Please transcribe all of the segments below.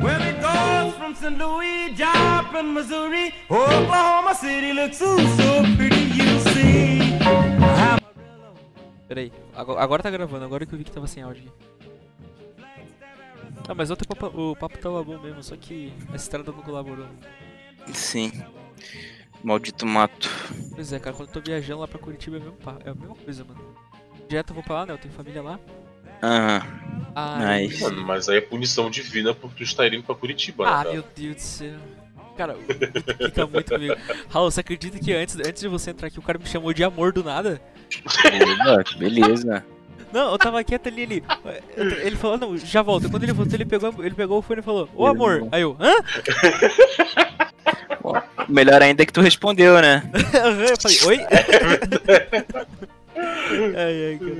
Well, it goes from St. Louis, Joplin, Missouri, Oklahoma City looks ooh, so pretty, you see. Peraí, agora, agora tá gravando, agora que eu vi que tava sem áudio. Ah, mas ontem o papo, o papo tava bom mesmo, só que a estrada não colaborou. Sim. Maldito mato. Pois é, cara, quando eu tô viajando lá pra Curitiba é, mesmo, pa- é a mesma coisa, mano. Direto eu vou pra lá, né? Eu tenho família lá. Aham. Nice. Mano, mas aí é punição divina por tu estar indo pra Curitiba, né, Ah, cara? meu Deus do céu. Cara, fica muito comigo. Raul, você acredita que antes, antes de você entrar aqui, o cara me chamou de amor do nada? Beleza, beleza. Não, eu tava quieto ali, ele. Ele falou, não, já volta. Quando ele voltou, ele pegou, ele pegou o fone e falou, ô amor. Aí eu, hã? Melhor ainda é que tu respondeu, né? eu falei, oi? ai, ai, cara.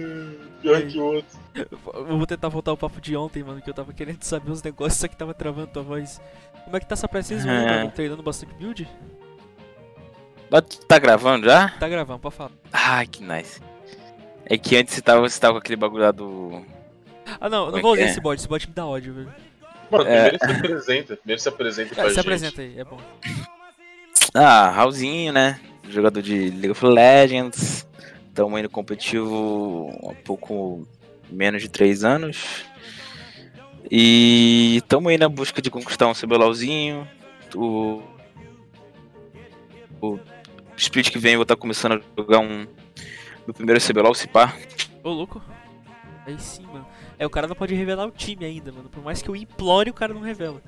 Pior que o outro. Eu vou tentar voltar o papo de ontem, mano, que eu tava querendo saber uns negócios, só que tava travando tua voz. Como é que tá essa pré-season aí, É. mano? Treinando bastante build? Tu tá gravando já? Tá gravando, pode falar. Ai, que nice. É que antes você tava, você tava com aquele bagulho lá do. Ah, não, eu não é vou usar é? esse bot, esse bot me dá ódio, velho. Mano, É. primeiro se apresenta. Primeiro se apresenta pra Ah, se gente. apresenta aí, é bom. Ah, Raulzinho, né? Jogador de League of Legends. Tamo indo competitivo há pouco menos de 3 anos. E tamo aí na busca de conquistar um CBLOLzinho. O, o split que vem eu vou estar começando a jogar um. Meu primeiro CBLOL, se pá. Ô, louco. Aí sim, mano. É, o cara não pode revelar o time ainda, mano. Por mais que eu implore, o cara não revela.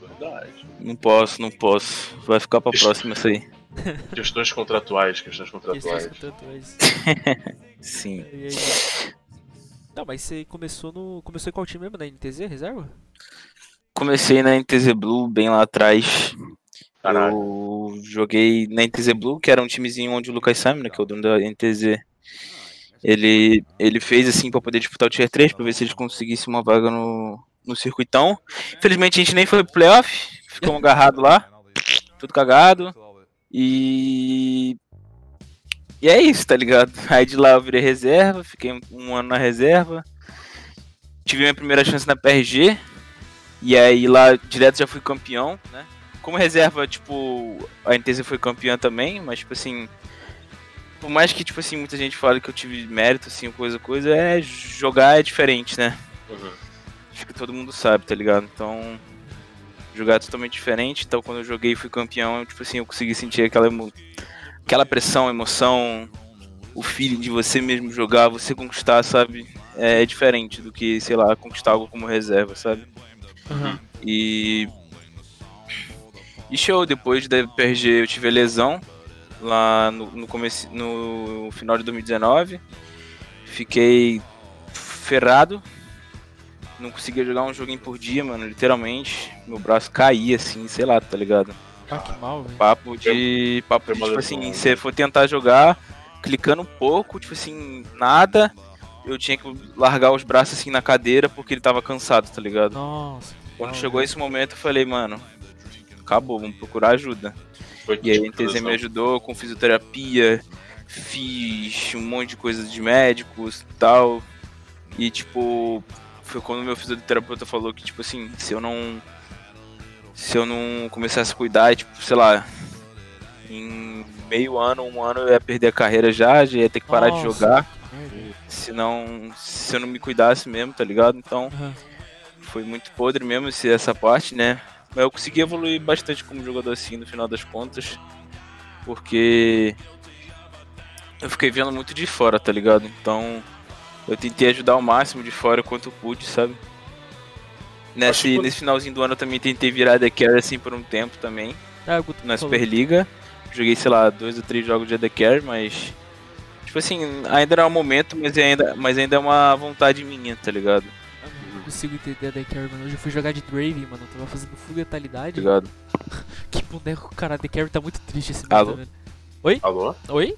Verdade. Não posso, não posso. Vai ficar pra próxima isso aí. Questões contratuais, questões Questões contratuais. contratuais. Sim. E aí? Não, mas você começou no. Começou em qual time mesmo? Na NTZ, reserva? Comecei na NTZ Blue bem lá atrás. Caralho. Eu joguei na NTZ Blue, que era um timezinho onde o Lucas Simon, né, que é o dono da NTZ, ele, ele fez assim pra poder disputar o Tier 3, pra ver se eles conseguissem uma vaga no, no circuitão. Infelizmente a gente nem foi pro playoff, ficamos agarrados lá, tudo cagado. E. E é isso, tá ligado? Aí de lá eu virei reserva, fiquei um- ano na reserva. Tive minha primeira chance na PRG. E aí lá direto já fui campeão, né? Como reserva, tipo, a NTZ foi campeã também, mas tipo assim. Por mais que, tipo assim, muita gente fale que eu tive mérito, assim, coisa, coisa, é jogar é diferente, né? Uhum. Acho que todo mundo sabe, tá ligado? Então, jogar é totalmente diferente. Então, quando eu joguei e fui campeão, eu, tipo assim, eu consegui sentir aquela, emo... aquela pressão, emoção, o feeling de você mesmo jogar, você conquistar, sabe? É diferente do que, sei lá, conquistar algo como reserva, sabe? Aham. E. E show, depois da PRG eu tive a lesão lá no, no, começo, no final de 2019. Fiquei ferrado. Não conseguia jogar um joguinho por dia, mano, literalmente. Meu braço caía assim, sei lá, tá ligado? Ah, que mal, velho. Papo de. Papo de, tipo assim, né? você for tentar jogar, clicando um pouco, tipo assim, nada. Eu tinha que largar os braços assim na cadeira porque ele tava cansado, tá ligado? Nossa. Quando mal, chegou velho. esse momento, eu falei, mano, acabou, vamos procurar ajuda. Foi E aí a tipo NTZ lesão. me ajudou com fisioterapia, fiz um monte de coisas de médicos e tal. E tipo, foi quando meu fisioterapeuta falou que, tipo assim, se eu não. Se eu não começasse a cuidar, tipo, sei lá, em meio ano, um ano eu ia perder a carreira já, já ia ter que parar de Nossa, jogar. que merda. Se não. Se eu não me cuidasse mesmo, tá ligado? Então Aham. foi muito podre mesmo essa parte, né? Mas eu consegui evoluir bastante como jogador assim no final das contas. Porque eu fiquei vendo muito de fora, tá ligado? Então eu tentei ajudar o máximo de fora quanto pude, sabe? Nesse, Acho que- nesse finalzinho do ano eu também tentei virar The Carry assim por um tempo também, Ah, na. Superliga. Joguei, sei lá, dois ou três jogos de AD Carry, mas. Tipo assim, ainda não é o momento, mas ainda, mas ainda é uma vontade minha, tá ligado? Mano, Não consigo entender a The Carry, mano. Hoje eu fui jogar de Draven, mano. Eu tava fazendo full Tá letalidade. ligado? Que boneco, cara. A The Carry tá muito triste esse Alô? meta, velho. Alô? Oi?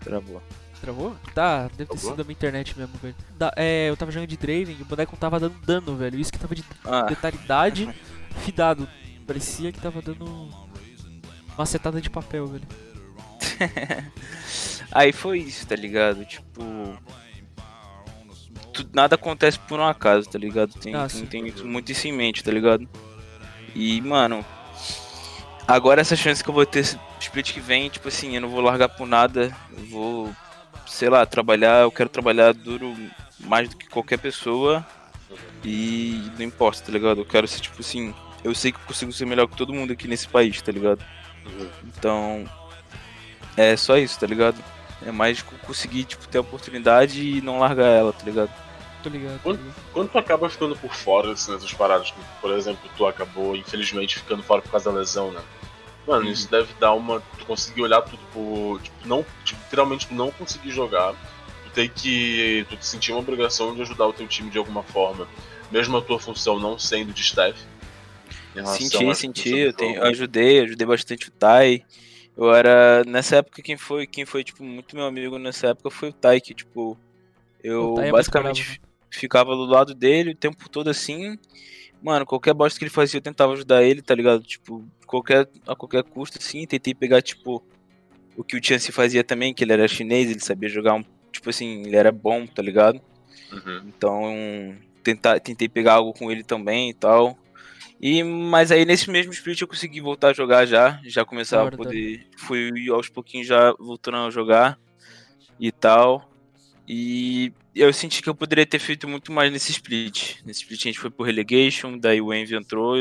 Travou. Travou? Tá, deve ter sido da minha internet mesmo, velho. Da- é, eu tava jogando de Draven e o boneco tava dando dano, velho. Isso que tava de Ah, letalidade, fidado. Parecia que tava dando uma setada de papel, velho. Aí foi isso, tá ligado? Tipo. nada acontece por um acaso, tá ligado? Tem, Ah, tem, tem muito isso em mente, tá ligado? E, mano, agora essa chance que eu vou ter split que vem, tipo assim, eu não vou largar por nada, eu vou, sei lá, trabalhar, eu quero trabalhar duro mais do que qualquer pessoa e não importa, tá ligado? Eu quero ser, tipo assim, eu sei que eu consigo ser melhor que todo mundo aqui nesse país, tá ligado? Uhum. Então, é só isso, tá ligado? É mais co- conseguir, tipo, ter a oportunidade e não largar ela, tá ligado? Tô ligado. Tô Quando- ligado. Quando tu acaba ficando por fora assim, nessas paradas, como, por exemplo, tu acabou infelizmente ficando fora por causa da lesão, né? Mano, Uhum. isso deve dar uma. Tu conseguir olhar tudo por. Tipo, não, tipo, literalmente tu não conseguir jogar. Tu tem que. Tu te sentir uma obrigação de ajudar o teu time de alguma forma. Mesmo a tua função não sendo de staff. Senti, senti, eu, tenho, eu ajudei, ajudei bastante o Tai. Eu era. Nessa época, quem foi, quem foi, tipo, muito meu amigo nessa época foi o Tai, que, tipo, eu é basicamente bravo, ficava do lado dele o tempo todo assim. Mano, qualquer bosta que ele fazia, eu tentava ajudar ele, tá ligado? Tipo, qualquer, a qualquer custo, assim. Tentei pegar, tipo, o que o Chance fazia também, que ele era chinês, ele sabia jogar um. Tipo assim, ele era bom, tá ligado? Uhum. Então, tentar, tentei pegar algo com ele também e tal. E, mas aí nesse mesmo split eu consegui voltar a jogar já, já começar Da a da poder, fui aos pouquinhos já voltando a jogar e tal. E eu senti que eu poderia ter feito muito mais nesse split. Nesse split a gente foi pro relegation, daí o Envy entrou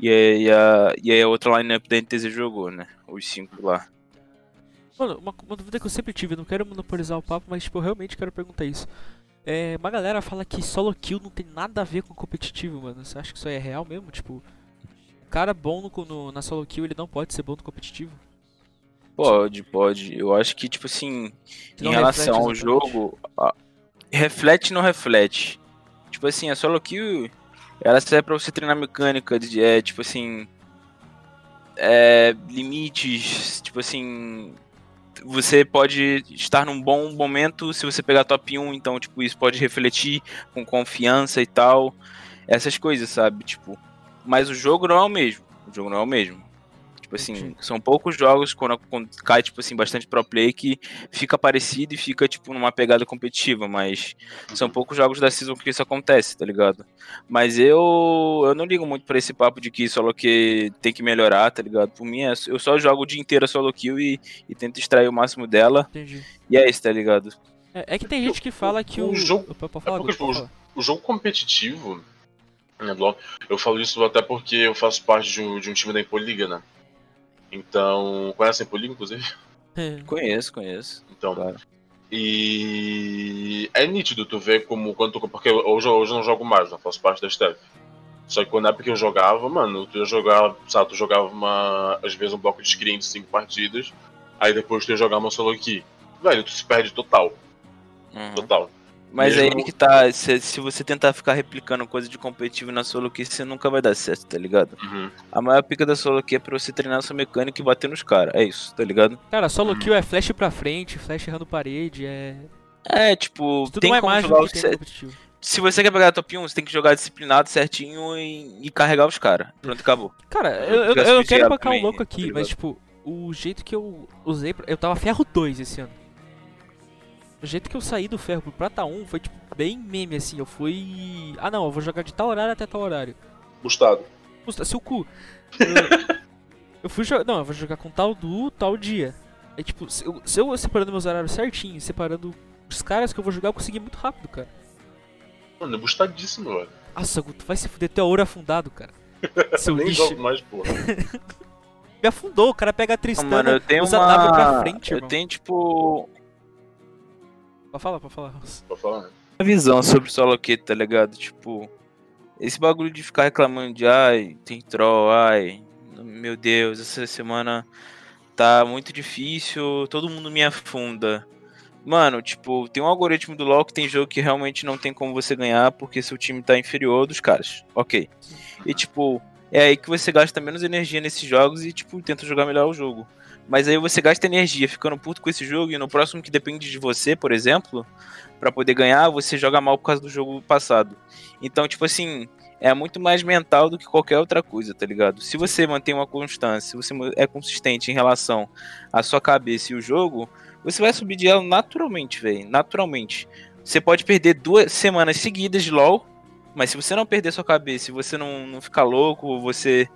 e aí a, e aí a outra lineup da NTZ jogou, né? Os cinco lá. Mano, uma, uma dúvida que eu sempre tive, eu não quero monopolizar o papo, mas tipo, eu realmente quero perguntar isso. É, uma galera fala que solo kill não tem nada a ver com competitivo, mano. Você acha que isso aí é real mesmo? Tipo, cara bom no, no- na solo kill, ele não pode ser bom no competitivo? Pode, pode. Eu acho que, tipo assim, Que em relação ao exatamente. jogo, a- reflete não reflete. Tipo assim, a solo kill, ela serve pra você treinar mecânica, de, é, tipo assim, é, limites, tipo assim, você pode estar num bom momento se você pegar top 1, então, tipo, isso pode refletir com confiança e tal, essas coisas, sabe? Tipo, mas o jogo não é o mesmo, o jogo não é o mesmo. Tipo assim, são poucos jogos quando, quando cai, tipo assim, bastante pro play que fica parecido e fica, tipo, numa pegada competitiva, mas são poucos jogos da season que isso acontece, tá ligado? Mas eu eu não ligo muito pra esse papo de que solo que tem que melhorar, tá ligado? Por mim, é- eu só jogo o dia inteiro a solo kill e, e tento extrair o máximo dela, Entendi. e é isso, tá ligado? É, é que tem gente que fala que o. o jogo- falar, é porque, tipo, falar. O jogo competitivo. né, Eu falo isso até porque eu faço parte de um, de um time da Impoliga, né? Então. Conhece a Impoliga, inclusive? É, Conheço, conheço. Então. Claro. E é nítido tu ver como quando tu, porque hoje, hoje eu não jogo mais, não faço parte da staff. Só que quando na época que eu jogava, mano, tu ia jogar, sabe, tu jogava uma, às vezes um bloco de screen de 5 partidas, aí depois tu ia jogar uma solo aqui. Velho, tu se perde total, Uhum. total. Mas Mesmo- aí que tá, se, se você tentar ficar replicando coisa de competitivo na solo kill, você nunca vai dar certo, tá ligado? Uhum. A maior pica da solo kill é pra você treinar sua mecânica e bater nos caras, é isso, tá ligado? Cara, solo kill é flash pra frente, flash errando parede, é. É, tipo, Isso tudo tem não é como mágico jogar que o tem no competitivo. Se você quer pegar top 1, você tem que jogar disciplinado certinho e, e carregar os caras. Pronto, acabou. Cara, eu, eu, eu não suficiente quero bancar o também, louco tá aqui, mas tipo, o jeito que eu usei. pra- Eu tava ferro 2 esse ano. O jeito que eu saí do ferro pro prata 1 foi tipo bem meme assim. Eu fui. Ah não, eu vou jogar de tal horário até tal horário. Gustavo. Custa seu cu. Eu, eu fui jogar. Não, eu vou jogar com tal do tal dia. É tipo, se eu, se eu separando meus horários certinho, separando os caras que eu vou jogar, eu consegui muito rápido, cara. Mano, é gustadíssimo, velho. Nossa, Guto, vai se fuder, teu ouro afundado, cara. Seu Nem lixo. jogo mais, porra. Me afundou, o cara pega a Tristana, mano, eu tenho usa W pra uma. frente, eu irmão. tenho, tipo, Pode falar, pode falar. Pra falar, né? uma visão sobre solo kill, tá ligado? Tipo, esse bagulho de ficar reclamando de ai, tem troll, ai, meu Deus, essa semana tá muito difícil, todo mundo me afunda. Mano, tipo, tem um algoritmo do LoL que tem jogo que realmente não tem como você ganhar porque seu time tá inferior ao dos caras. Ok. E tipo, é aí que você gasta menos energia nesses jogos e, tipo, tenta jogar melhor o jogo. Mas aí você gasta energia ficando puto com esse jogo e no próximo que depende de você, por exemplo, pra poder ganhar, você joga mal por causa do jogo passado. Então, tipo assim, é muito mais mental do que qualquer outra coisa, tá ligado? Se você mantém uma constância, se você é consistente em relação à sua cabeça e o jogo, você vai subir de elo naturalmente, velho. Naturalmente. você pode perder duas semanas seguidas de LoL, mas se você não perder sua cabeça, se você não, não ficar louco, você,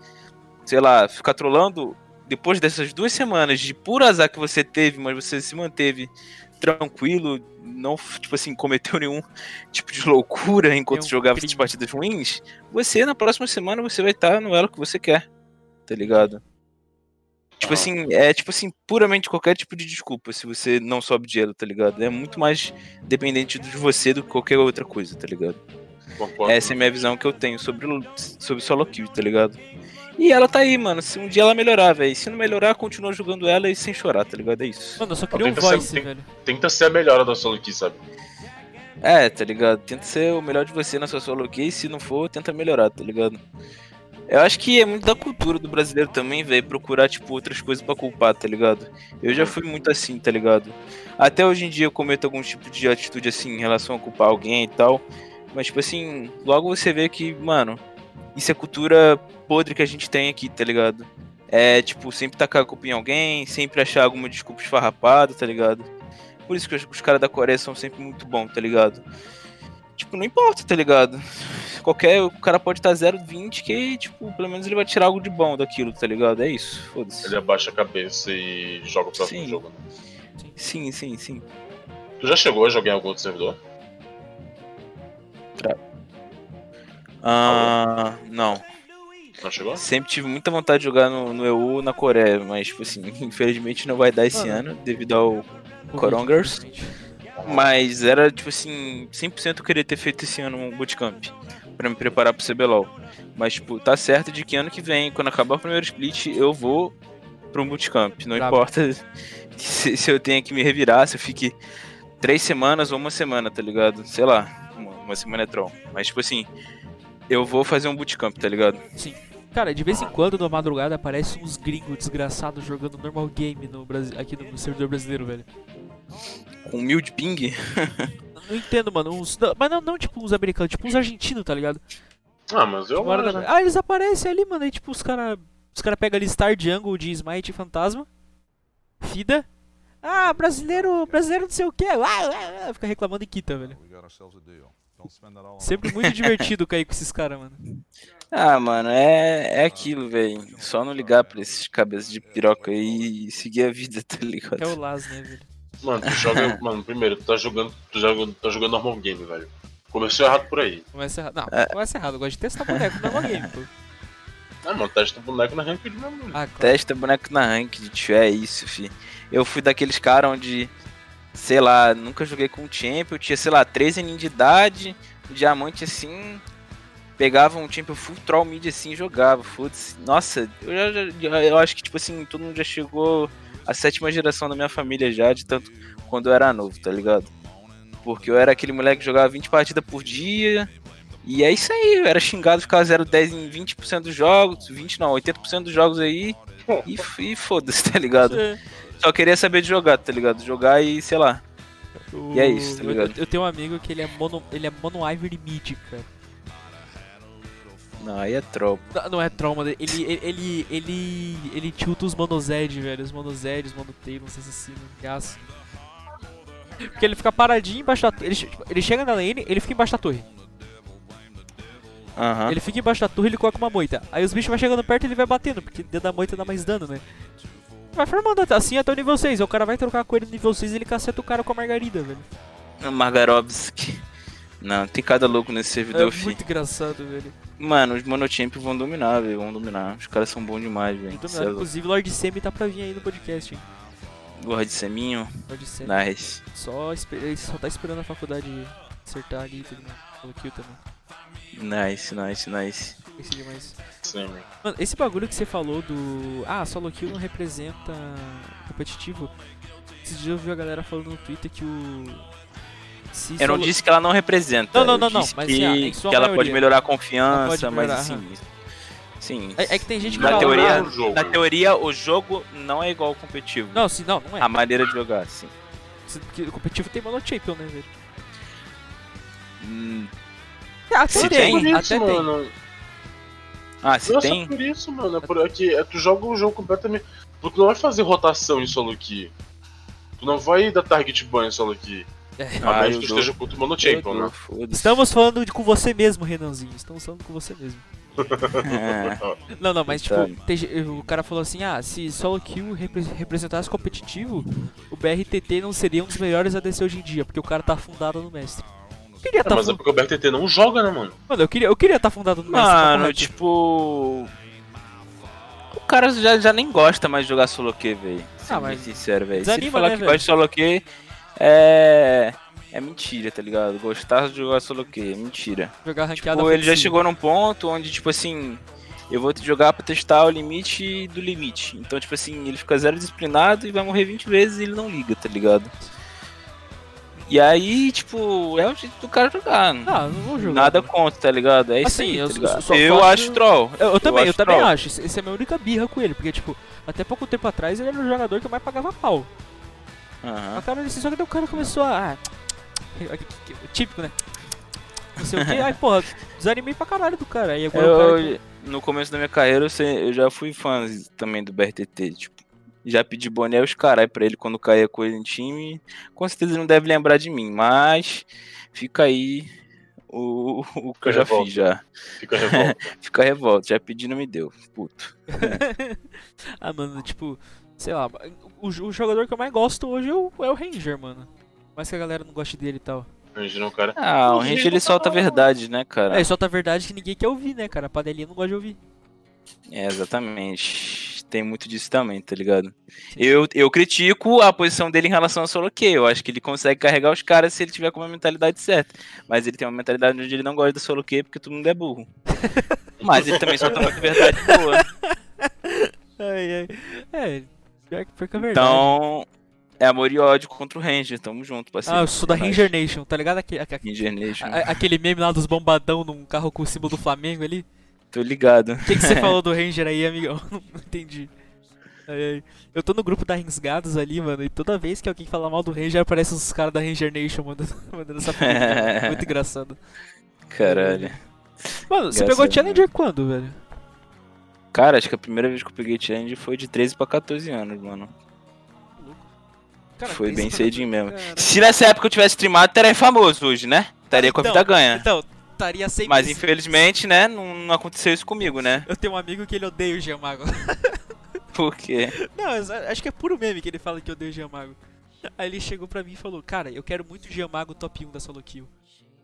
sei lá, ficar trolando, depois dessas duas semanas de puro azar que você teve, mas você se manteve tranquilo, não, tipo assim, cometeu nenhum tipo de loucura enquanto jogava crime. essas partidas ruins, você na próxima semana você vai estar no elo que você quer, tá ligado? Tipo assim, é tipo assim, puramente qualquer tipo de desculpa se você não sobe de elo, tá ligado? É muito mais dependente de você do que qualquer outra coisa, tá ligado? Concordo. Essa é a minha visão que eu tenho sobre, o- sobre solo kill, tá ligado? E ela tá aí, mano. Se um dia ela melhorar, velho. Se não melhorar, continua jogando ela e sem chorar, tá ligado? É isso. Mano, eu só queria um Tenta ser- voice, tem- velho. Tenta ser a melhora da solo aqui, sabe? É, tá ligado? Tenta ser o melhor de você na sua solo e Se não for, tenta melhorar, tá ligado? Eu acho que é muito da cultura do brasileiro também, velho. Procurar, tipo, outras coisas pra culpar, tá ligado? Eu já fui muito assim, tá ligado? Até hoje em dia eu cometo algum tipo de atitude assim em relação a culpar alguém e tal. Mas, tipo assim, logo você vê que, mano, isso é cultura podre que a gente tem aqui, tá ligado? É, tipo, sempre tacar a culpa em alguém, sempre achar alguma desculpa esfarrapada, tá ligado? Por isso que os, os caras da Coreia são sempre muito bons, tá ligado? Tipo, não importa, tá ligado? Qualquer. O cara pode estar 0,20 que, tipo, pelo menos ele vai tirar algo de bom daquilo, tá ligado? É isso, foda-se. Ele abaixa a cabeça e joga o próximo Sim. jogo. né? Sim, sim, sim. Tu já chegou a jogar em algum outro servidor? Ah, não. Não chegou? Sempre tive muita vontade de jogar no, no EU na Coreia, mas, tipo assim, infelizmente não vai dar esse Mano. ano, devido ao. Corongers? Mas era, tipo assim, 100% eu queria ter feito esse ano um bootcamp, pra me preparar pro CBLOL. Mas, tipo, tá certo de que ano que vem, quando acabar o primeiro split, eu vou pra um bootcamp. Não Brabo. importa se, se eu tenha que me revirar, se eu fique três semanas ou uma semana, tá ligado? Sei lá, uma, uma semana é troll. Mas, tipo assim, eu vou fazer um bootcamp, tá ligado? Cara, de vez em quando, na madrugada, aparece uns gringos desgraçados jogando normal game no Brasil, aqui no servidor brasileiro, velho. Com mil de ping. Não entendo, mano. Uns, não, mas não, não tipo uns americanos, tipo uns argentinos, tá ligado? Ah, mas eu. Da noite. Ah, eles aparecem ali, mano. Aí, tipo, os caras. Os caras pegam ali Star Jungle de Smite e Fantasma. Fida. Ah, brasileiro. Brasileiro não sei o que. Fica reclamando e quita, velho. Sempre muito divertido cair com esses caras, mano. Ah, mano, é, é aquilo, velho. Só não ligar pra esses cabeças de piroca aí e seguir a vida, tá ligado? É o Las, né, velho? Mano, tu joga. mano, primeiro, tu tá jogando. Tu joga, tá jogando normal game, velho. Começou errado por aí. Começa errado. Não, É. começa errado. Eu gosto de testar boneco no normal game, pô. Ah, mano, testa boneco na ranked mesmo. Ah, claro. Testa boneco na ranked, tio, é isso, fi. Eu fui daqueles caras onde, sei lá, nunca joguei com um champion, tinha, sei lá, 13 aninhos de idade, um diamante assim, pegava um champion full troll mid assim e jogava, foda-se. Nossa, eu, já, eu acho que, tipo assim, todo mundo já chegou a sétima geração da minha família já, de tanto quando eu era novo, tá ligado? Porque eu era aquele moleque que jogava 20 partidas por dia, e é isso aí, eu era xingado, ficava 0-10 em 20% dos jogos, 20 não, 80% dos jogos aí, e, f- e foda-se, tá ligado? É. Só queria saber de jogar, tá ligado? Jogar e, sei lá. E é isso, tá ligado? Eu, eu tenho um amigo que ele é mono, ele é mono Ivory mid, cara. Não, aí é troll. Não, não é trauma dele. Ele, ele, ele, ele, ele tilta os Mono Zed, velho. Os Mono Zed, os Mono Tails, assassino, gasto. Porque ele fica paradinho embaixo da torre. Ele, ele chega na lane, ele fica embaixo da torre. Aham. Ele fica embaixo da torre ele coloca uma moita. Aí os bichos vão chegando perto e ele vai batendo, porque dentro da moita dá mais dano, né? Vai formando assim até o nível 6. Aí o cara vai trocar com ele no nível 6 e ele caceta o cara com a Margarida, velho. Margarovski. Não, tem cada louco nesse É servidor, fi. muito engraçado, velho. Mano, os monochamp vão dominar, velho. Vão dominar. Os caras são bons demais, velho. É. Inclusive, Lord Semi tá pra vir aí no podcast, hein? Lord Seminho. Lord Semi. Nice. Só, ele só tá esperando a faculdade acertar ali e tudo mais. Pelo kill também. Nice, nice, nice. Sim, mano. Mano, esse bagulho que você falou do. Ah, solo kill não representa competitivo. Esses dias eu vi a galera falando no Twitter que o. Se Eu não solo- disse que ela não representa. Não, não, eu não, não, disse mas, que, assim, ah, em sua que ela maioria. pode melhorar a confiança, pode mas melhorar, assim. Sim. É, é que tem gente que Na fala. teoria, ah, jogo. na teoria, o jogo não é igual ao competitivo. Não, sim, não, não é. A maneira de jogar, sim. Porque o competitivo tem mono champion, né, velho? Hum, Até Se tem, tem? Até isso, tem. Ah, se Não é só tem. por isso, mano. É por é que é, tu joga o jogo completamente. Tu não vai fazer rotação em solo aqui. Tu não vai dar target ban em solo aqui. A Ah, que dou. esteja puto Mono Eu Champion, né? Estamos falando de, com você mesmo, Renanzinho. Estamos falando com você mesmo. É. Não, não, mas tipo, tem ge- o cara falou assim: ah, se solo kill repre- representasse competitivo, o BRTT não seria um dos melhores ADC hoje em dia, porque o cara tá afundado no mestre. Queria É, tá mas é fu- porque o BRTT não joga, né, mano? Mano, eu queria, eu queria tá afundado no. Mano, reto. tipo. O cara já, já nem gosta mais de jogar solo Q, velho. Ah, mas sincero, velho. Se ele falar né, que velho? gosta de solo Q, é. É mentira, tá ligado? Gostar de jogar solo Q, é mentira. jogar ranqueada Tipo, ele já chegou num ponto onde, tipo assim, eu vou jogar pra testar o limite do limite. Então, tipo assim, ele fica zero disciplinado e vai morrer 20 vezes e ele não liga, tá ligado? E aí, tipo, é o jeito do cara jogar. Ah, não vou jogar. Nada contra, tá ligado? É isso Assim, aí, eu tá Eu faço- acho troll. Eu, eu também, eu, acho também troll. acho. Esse- Essa é a minha única birra com ele, porque, tipo, até pouco tempo atrás ele era o jogador que eu mais pagava pau. Aham. A cara desse só que o cara começou a. ah, Típico, né? Não sei o que. Aí, porra, desanimei pra caralho do cara. Aí agora o cara. Eu, no começo da minha carreira, eu, sei- eu já fui fã também do BRTT, tipo, já pedi boné os carai pra ele quando caía coisa em time. Com certeza ele não deve lembrar de mim, mas fica aí o, o que eu já revolta. fiz já. Fica revolta. Fica a revolta, já pedi e não me deu, puto. ah, mano, tipo, sei lá, o, o jogador que eu mais gosto hoje é o, é o Ranger, mano. Mais que a galera não goste dele e tal. Imagina um cara. Ah, o O Range Range ele tá solta a verdade, né, cara? É, só tá verdade que ninguém quer ouvir, né, cara? A panelinha não gosta de ouvir. É, exatamente. Tem muito disso também, tá ligado? Eu, eu critico a posição dele em relação ao solo Q. Eu acho que ele consegue carregar os caras se ele tiver com uma mentalidade certa. Mas ele tem uma mentalidade onde ele não gosta do solo Q porque todo mundo é burro. Mas ele também solta muita verdade boa. Ai, ai. É, pior que, pior que é verdade. Então, é amor e ódio contra o Ranger. Tamo junto, parceiro. ah, eu sou da. Ranger Nation, tá ligado? Aque- aque- Ranger Nation. a- aquele meme lá dos bombadão num carro com o símbolo do Flamengo ali. Tô ligado. O que, que você falou do Ranger aí, amigão? Não entendi. Eu tô no grupo da Ringsgados ali, mano, e toda vez que alguém fala mal do Ranger, aparece os caras da Ranger Nation mandando, mandando essa pergunta. Muito engraçado. Caralho. Mano, você pegou? Challenger quando, velho? Cara, acho que a primeira vez que eu peguei challenge foi de 13 pra 14 anos, mano. Cara, Foi bem cedinho mesmo. Cara. Se nessa época eu tivesse streamado, teria famoso hoje, né? Estaria com a Então, vida ganha. Então, estaria sem Mas isso. infelizmente, né, não, não aconteceu isso comigo, né? Eu tenho um amigo que ele odeia o Giamago. Por quê? Não, acho que é puro meme que ele fala que odeia o Giamago. Aí ele chegou pra mim e falou, cara, eu quero muito o Giamago top 1 da solo kill.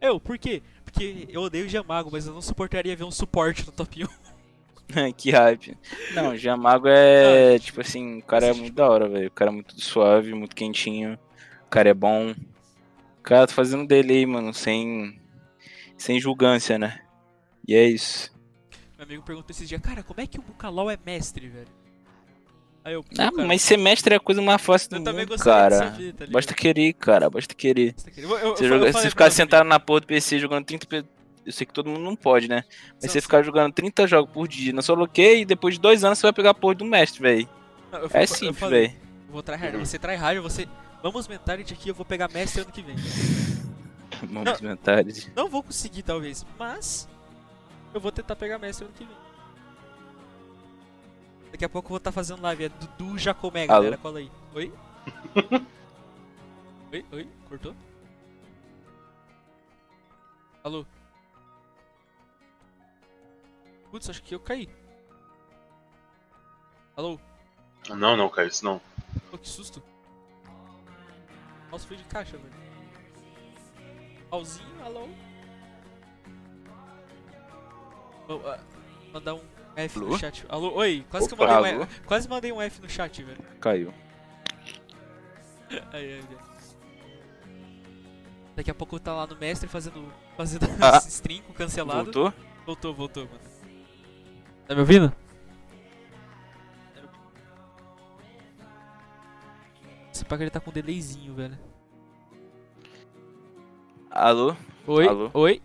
Eu, por quê? Porque eu odeio o Giamago, mas eu não suportaria ver um suporte no top 1. que hype. Não, o Jamago é, tipo assim, o cara é muito da hora, velho. O cara é muito suave, muito quentinho. O cara é bom. Cara tá fazendo dele aí, mano, sem, sem julgância, né? E é isso. Meu amigo perguntou esses dias, cara, como é que o Bucalau é mestre, velho? Aí eu, Ah, cara, mas ser mestre é a coisa mais fácil do mundo, cara. tá? Basta querer, cara, basta querer. Eu- eu- eu Você, fa- joga- eu você ficar sentado na porra do PC jogando 30. pe- Eu sei que todo mundo não pode, né? Mas você ficar jogando 30 jogos por dia na solo quê e depois de dois anos você vai pegar a porra do mestre, velho. É simples, velho. Vou tryhard, você tryhard, você... Vamos mentality aqui, eu vou pegar mestre ano que vem. Vamos mentalidade. Não vou conseguir, talvez, mas... Eu vou tentar pegar mestre ano que vem. Daqui a pouco eu vou estar fazendo live, é Dudu Jacomé, galera, cola aí. Oi? oi, oi, cortou? Alô? Putz, acho que eu caí. Alô? Não, não, cara, isso não. Pô, que susto. Nossa, foi de caixa, velho. Pauzinho, alô? Oh, ah, mandar um F no Alô? chat. Alô, oi, quase que eu Opa, mandei um? F, quase mandei um F no chat, velho. Caiu. Ai, ai, ai. Daqui a pouco tá lá no mestre fazendo fazendo Ah. stream com cancelado. Voltou? Voltou, voltou, mano. Tá me ouvindo? Esse paga ele tá com um delayzinho, velho. Alô? Oi? Alô? Oi?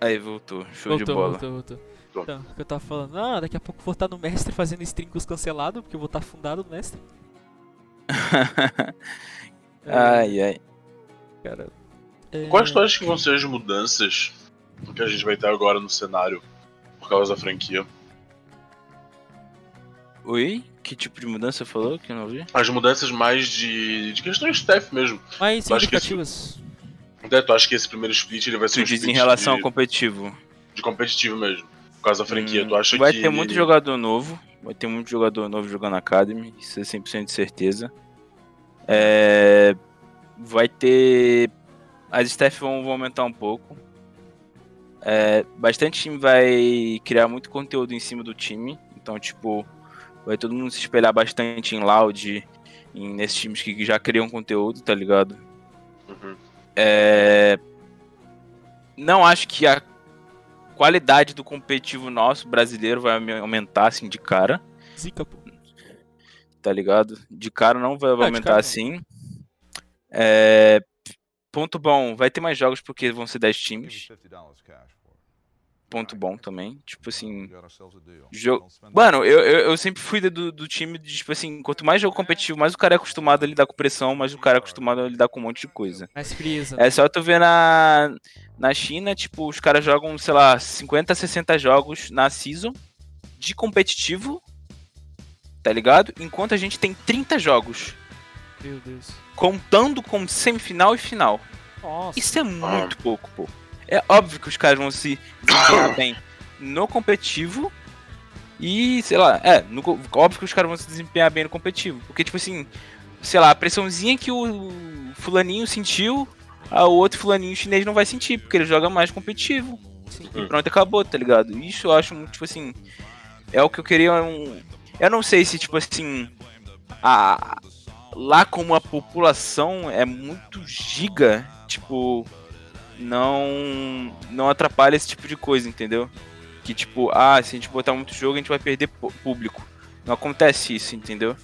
Aí, voltou. Show de voltou, bola. voltou, voltou. Então, o que eu tava falando? Ah, daqui a pouco eu vou estar no mestre fazendo stream com os cancelados, porque eu vou estar fundado no mestre. É, ai, ai. cara. É, Quais tu acha que vão ser as mudanças que a gente vai ter agora no cenário por causa da franquia? Oi? Que tipo de mudança você falou que eu não ouvi? As mudanças mais de, de questões de staff mesmo. Mais significativas. Então, tu acha que esse primeiro split ele vai ser Tu um diz split em relação de, ao competitivo. de competitivo mesmo? Por causa da franquia. Hum, tu acha vai que. ter muito ele- jogador novo. Vai ter muito jogador novo jogando Academy, isso é 100% de certeza. É, vai ter. As staff vão, vão aumentar um pouco. É, bastante time vai criar muito conteúdo em cima do time. Então, tipo, vai todo mundo se espelhar bastante em Loud, em, nesses times que já criam conteúdo, tá ligado? Uhum. É, Não acho que a qualidade do competitivo nosso brasileiro vai aume- aumentar assim de cara, Zica, pô. tá ligado? De cara não vai Ah, de aumentar cara assim. É, Ponto bom, vai ter mais jogos porque vão ser 10 Give me times. $50 cash for it. Ponto bom também. Tipo assim. We got ourselves a deal. Jo- Don't spend Mano, eu, eu, eu sempre fui do, do time de, tipo assim, quanto mais jogo competitivo, mais o cara é acostumado a lidar com pressão, mais o cara é acostumado a lidar com um monte de coisa. Mais frieza. É só tu ver na, na China, tipo, os caras jogam, sei lá, 50, 60 jogos na season de competitivo, tá ligado? Enquanto a gente tem 30 jogos, Meu Deus. contando com semifinal e final. Nossa. Isso é muito pouco, pô. É óbvio que os caras vão se desempenhar bem no competitivo e, sei lá, é, no, óbvio que os caras vão se desempenhar bem no competitivo. Porque, tipo assim, sei lá, a pressãozinha que o fulaninho sentiu, a o outro fulaninho chinês não vai sentir, porque ele joga mais competitivo. Sim. E pronto, acabou, tá ligado? Isso eu acho muito, tipo assim, é o que eu queria. Um... Eu não sei se, tipo assim, a... lá como a população é muito giga, tipo, não não atrapalha esse tipo de coisa, entendeu? Que tipo, ah, se a gente botar muito jogo, a gente vai perder público. Não acontece isso, entendeu?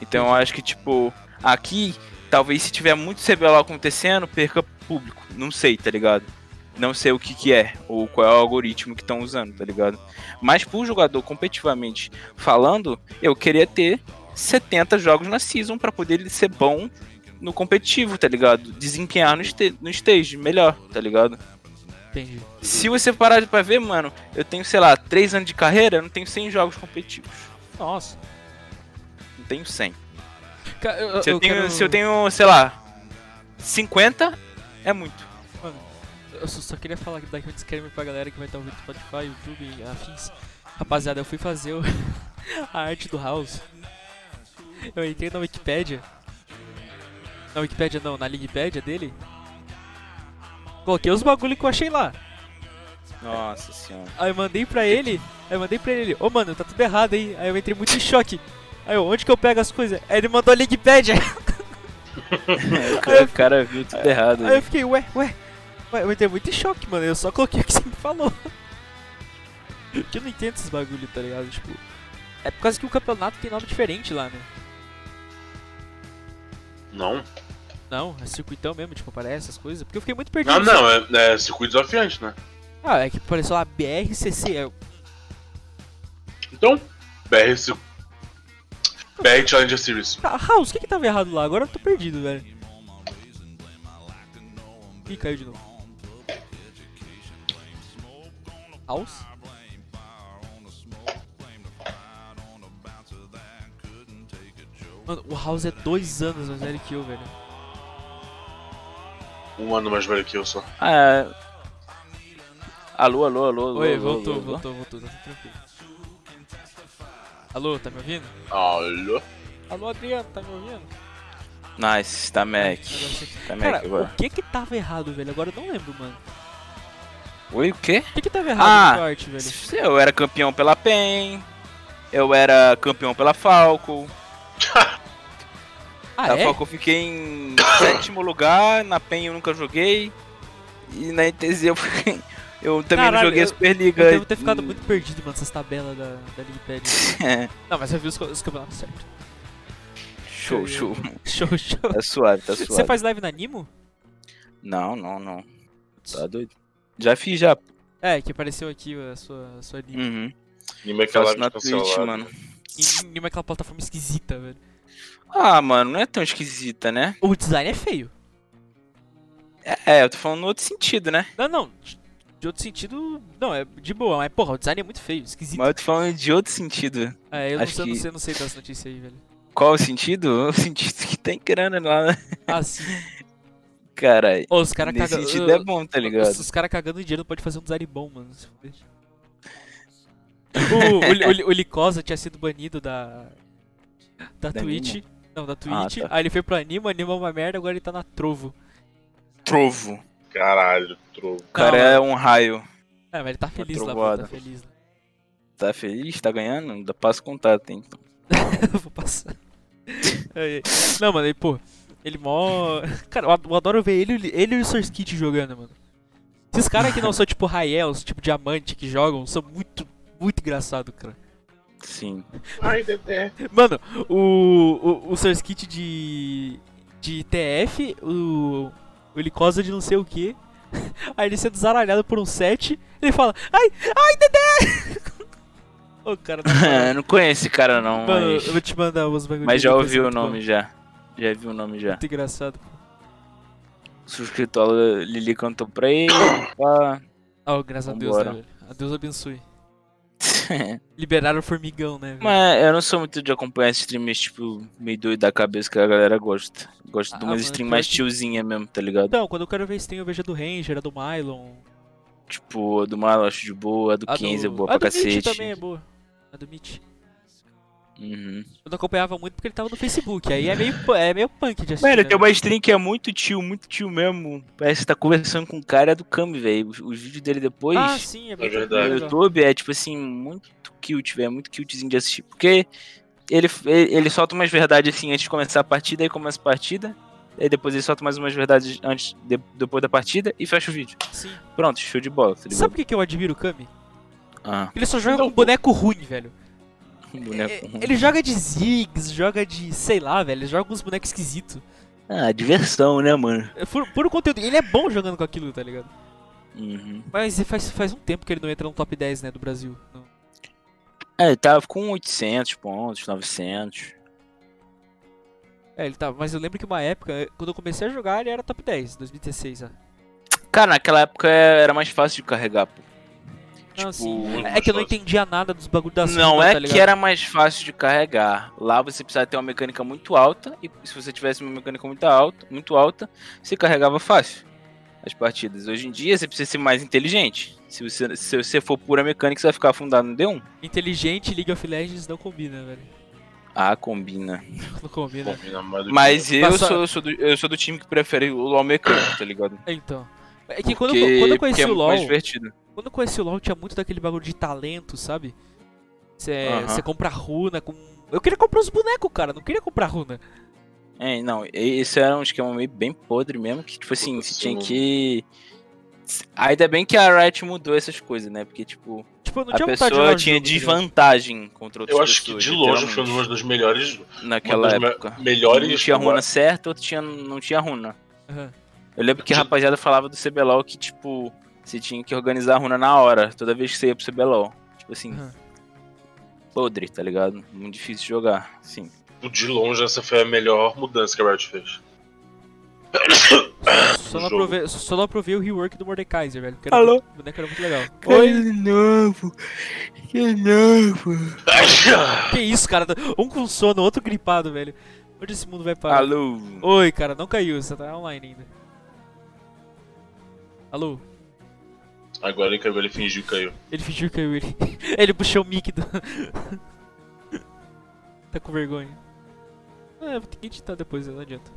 Então eu acho que, tipo, aqui, talvez se tiver muito CBLOL acontecendo, perca público. Não sei, tá ligado? Não sei o que que é, ou qual é o algoritmo que estão usando, tá ligado? Mas pro jogador competitivamente falando, eu queria ter 70 jogos na season pra poder ser bom no competitivo, tá ligado? Desempenhar no, ste no stage melhor, tá ligado? Entendi. Se você parar pra ver, mano, eu tenho, sei lá, 3 anos de carreira, eu não tenho 100 jogos competitivos. Nossa. Não tenho 100. Ca- eu- Se eu, eu tenho, quero- se eu tenho, sei lá, 50, é muito. Eu só, só queria falar daqui um disclaimer pra galera que vai estar ouvindo Spotify, YouTube e afins. Rapaziada, eu fui fazer o- a arte do House. Eu entrei na Wikipédia. Na Wikipédia não, na Ligipédia dele. Coloquei os bagulho que eu achei lá. Nossa senhora. Aí eu mandei pra ele. Aí eu mandei pra ele, ô mano, tá tudo errado aí. Aí eu entrei muito em choque. Aí eu, onde que eu pego as coisas? Aí ele mandou a Ligipédia. o cara, o cara viu tudo errado. Aí eu aí. fiquei, ué, ué. Ué, eu entrei muito em choque, mano. Eu só coloquei o que você me falou. que eu não entendo esses bagulho, tá ligado? Tipo. É por causa que o campeonato tem nome diferente lá, né? Não. Não, é circuitão mesmo, tipo, aparece essas coisas. Porque eu fiquei muito perdido. Ah, não, é, é circuito desafiante, né? Ah, é que apareceu lá BRCC. Eu, Então, BR, ci- BR Challenger Series. Ah, House, o que que tava errado lá? Agora eu tô perdido, velho. Ih, caiu de novo. House? Mano, o House é dois anos mais velho que eu, velho. Um ano mais velho que eu só. Ah, é. Alô, alô, alô, alô. Oi, alô, voltou, alô, alô. voltou, voltou, tá tudo tranquilo. Alô, tá me ouvindo? Alô? Alô, Adriano, tá me ouvindo? Nice, tá Mac. Agora você- Tá Mac Cara, agora. o que que tava errado, velho? Agora eu não lembro, mano. Oi, o quê? O que que tava errado Ah, no arte, velho? Eu era campeão pela PEN. Eu era campeão pela Falco. Ah, é? Falco eu fiquei em sétimo lugar. Na PEN eu nunca joguei. E na ITZ eu fiquei. Eu também Caralho, não joguei a Superliga. Eu devo ter ficado muito perdido, mano, essas tabelas da, da Wikipedia. É, Não, mas eu vi os, os campeonatos certos. show, show. Show, show. Tá suave, tá Você suave. faz live na Nimo? Não, não, não. Tá doido. Já fiz já. É, que apareceu aqui a sua, a sua Nimo. Uhum. Anime aquela Faço na live Twitch, mano. Nimo é aquela plataforma esquisita, velho. Ah, mano, não é tão esquisita, né? O design é feio. É, eu tô falando no outro sentido, né? Não, não. de- outro sentido, não, é de boa, mas porra, o design é muito feio, esquisito. Mas eu tô falando de outro sentido. É, eu não sei, não que- sei, eu não sei das notícias aí, velho. Qual o sentido? O sentido que tem grana lá, né? Ah, sim. Caralho. Ô, os caras Nesse cagando. sentido é bom, tá ligado? Os, os caras cagando dinheiro não pode fazer um design bom, mano. O, o, o, o Licosa tinha sido banido da. Da Da Twitch. Não, da Twitch. tá. Aí ele foi pro Anima, Anima é uma merda, agora ele tá na Trovo. Trovo. Caralho, trovo. O cara Não, é um raio. É, mas ele tá feliz lá, pô, tá feliz lá. Tá feliz? Tá ganhando? Ainda passa contato, hein? Vou passar. Não, mano, ele, pô, ele mó. Cara, eu ad- eu adoro ver ele, ele e o Surskit jogando, mano. Esses caras que não são tipo Raels, tipo Diamante, que jogam, são muito, muito engraçados, cara. Sim. Ai, Dedé. Mano, o, o, o Surskit de. de TF, o. o Licosa de não sei o que. Aí ele sendo zaralhado por um set, ele fala: Ai, ai, Dedé! Ô, cara, moral. não conheço esse cara não, Mano, mas... eu vou te mandar os bagulhos. Mas já ouvi o muito bom. nome já. Já vi o nome já. Muito engraçado. Suscritor Lili cantou pra ele. pá. Oh, graças a Deus, Vambora. né, velho? A Deus abençoe. Liberaram o formigão, né, velho? Mas eu não sou muito de acompanhar streamers, tipo, meio doido da cabeça que a galera gosta. Gosto de Ah, umas mano, stream mais que- tiozinha mesmo, tá ligado? Então, quando eu quero ver stream, eu vejo a do Ranger, a do Mylon. Tipo, a do Malo eu acho de boa, a do A Kenzie é do... boa a pra do Mitch também é boa. A do Mitch. Uhum. Eu não acompanhava muito porque ele tava no Facebook. Aí é meio, é meio punk de assistir. Mano, né, tem uma stream que é muito tio, muito tio mesmo. Parece que tá conversando com o cara do Kami, velho. Os, os vídeos dele depois Ah, sim, é, bem verdade. no. YouTube é, tipo assim, muito cute, velho. Muito cutezinho de assistir. Porque ele, ele, ele solta umas verdades assim antes de começar a partida, aí começa a partida. Aí depois ele solta mais umas verdades antes, de- depois da partida e fecha o vídeo. Sim. Pronto, show de bola, tá? Sabe por que, que eu admiro o Kami? Ah, Ele só joga Então, com boneco ruim, velho. Um boneco É, ruim. Ele joga de Ziggs, joga de. sei lá, velho. Ele joga com uns bonecos esquisitos. Ah, diversão, né, mano? É puro, puro conteúdo. Ele é bom jogando com aquilo, tá ligado? Uhum. Mas faz, faz um tempo que ele não entra no top 10, né, do Brasil. Não. É, ele tava com 800 pontos, 900. É, ele tá. Mas eu lembro que uma época, quando eu comecei a jogar, ele era top 10, 2016, ó. Cara, naquela época era mais fácil de carregar, pô. Não, Tipo, É que eu não entendia nada dos bagulhos das Não é tá que era mais fácil de carregar. Lá você precisava ter uma mecânica muito alta. E se você tivesse uma mecânica muito alta, muito alta, você carregava fácil as partidas. Hoje em dia você precisa ser mais inteligente. Se você, se você for pura mecânica, você vai ficar afundado no D1. Inteligente League of Legends não combina, velho. Ah, combina. Não combina. Combina Mas eu Passa- sou, eu, sou do, eu sou do time que prefere o LoL mecânico, tá ligado? Então. É que quando, Porque- eu, quando eu porque conheci é o LoL, quando eu conheci o LoL, tinha muito daquele bagulho de talento, sabe? Você Aham. compra runa com. Eu queria comprar os bonecos, cara, não queria comprar runa. É, não, esse era um esquema meio bem podre mesmo, que tipo assim, você tinha que... Ainda bem que a Riot mudou essas coisas, né? Porque, tipo, Tipo, a de pessoa o tinha jogo, ligado? desvantagem contra outras Eu acho que pessoas. de longe foi uma das melhores. Naquela me- época. melhores. Um tinha runa certa, outro tinha, não tinha runa. Aham. Eu lembro que a rapaziada falava do CBLOL que, tipo, você tinha que organizar a runa na hora, toda vez que você ia pro CBLOL. Tipo assim, Aham. podre, tá ligado? Muito difícil de jogar, sim. De longe, essa foi a melhor mudança que a Riot fez. Só, não aprovei, só não aprovei o rework do Mordekaiser, velho. porque era Alô? muito- O boneco era muito legal. de novo, de novo. Que isso, cara? Um com sono, outro gripado, velho. Onde esse mundo vai parar? Alô? Oi, cara, não caiu, você tá online ainda. Alô? Agora ele caiu, ele fingiu que caiu. Ele fingiu que caiu ele. ele puxou o mic do. tá com vergonha. É, vou ter que editar depois, não adianta.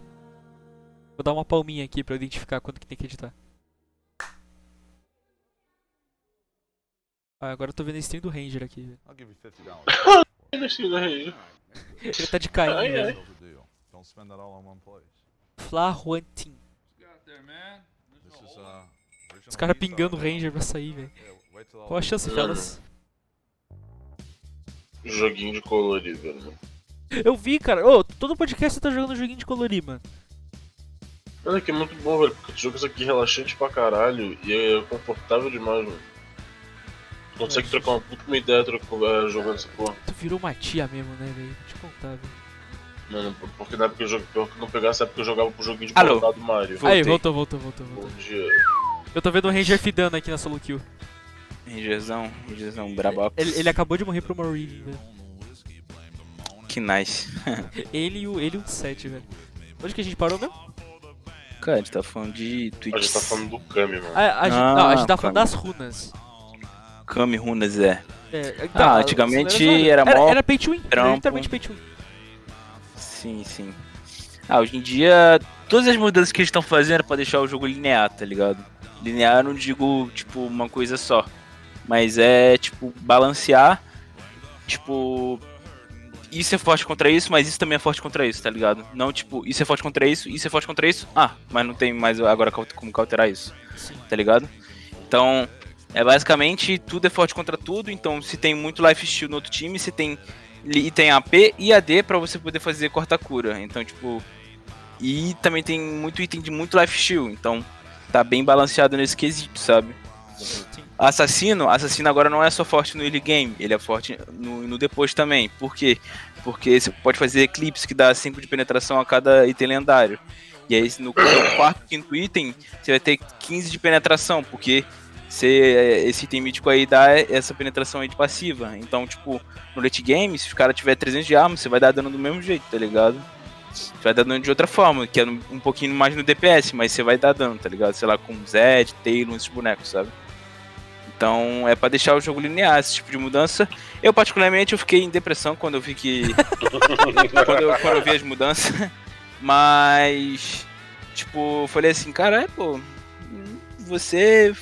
Vou dar uma palminha aqui pra eu identificar quando que tem que editar. Ah, agora eu tô vendo a stream do Ranger aqui. velho. Ele? Ele tá de Caim, Ai, velho. ai. Flahuantin. This is uh. Os caras pizza. pingando o Ranger pra sair, velho. All Qual a chance, fellas? Joguinho de colorido, velho. Eu vi, cara. Ô, todo podcast você tá jogando joguinho de colorir, mano. Olha que é muito bom, velho, porque tu joga isso aqui relaxante pra caralho e é confortável demais, mano. Tu consegue É. trocar uma puta uma ideia troco- é, jogando essa porra. Tu virou uma tia mesmo, né, velho? Vou te contar, velho. Mano, porque na época que eu pior que não pegasse, é porque eu jogava pro joguinho de Alô? qualidade do Mario. Voltei. Aí, voltou, voltou, voltou, Bom voltou. dia. Eu tô vendo o Ranger fidando aqui na solo kill. Rangerzão, Rangerzão brabox. Ele, ele acabou de morrer pro Marine, velho. Que nice. Ele e o, ele e o 7, velho. Onde que a gente parou mesmo? Cara, a gente tá falando de A Twitch. gente tá falando do Kami, mano. A, a gente- não, a gente tá Ah, falando calma. das runas. Kami Runas, é. É, Ah, antigamente isso não era mó Era pay to win. Era literalmente pay to win. Sim, sim. Ah, hoje em dia, todas as mudanças que eles estão fazendo é pra deixar o jogo linear, tá ligado? Linear não digo, tipo, uma coisa só. Mas é, tipo, balancear. Tipo. Isso é forte contra isso, mas isso também é forte contra isso, tá ligado? Não, tipo, isso é forte contra isso, isso é forte contra isso. Ah, mas não tem mais agora como cauterar isso, tá ligado? Então, é basicamente tudo é forte contra tudo. Então, se tem muito life steal no outro time, se tem e tem AP e AD pra você poder fazer corta-cura. Então, tipo. E também tem muito item de muito life steal. Então, tá bem balanceado nesse quesito, sabe? Assassino, assassino agora não é só forte no early game, ele é forte no, no depois também. Por quê? Porque você pode fazer eclipse que dá 5 de penetração a cada item lendário. E aí no, no quarto, quinto item, você vai ter 15 de penetração, porque você, esse item mítico aí dá essa penetração aí de passiva. Então, tipo, no late game, se o cara tiver 300 de arma, você vai dar dano do mesmo jeito, tá ligado? Você vai dar dano de outra forma, que é um pouquinho mais no DPS, mas você vai dar dano, tá ligado? Sei lá, com Zed, Taylor, esses bonecos, sabe? Então é pra deixar o jogo linear, esse tipo de mudança. Eu, particularmente, eu fiquei em depressão quando eu vi que. quando, eu, quando eu vi as mudanças. Mas. Tipo, eu falei assim, cara, pô. Você.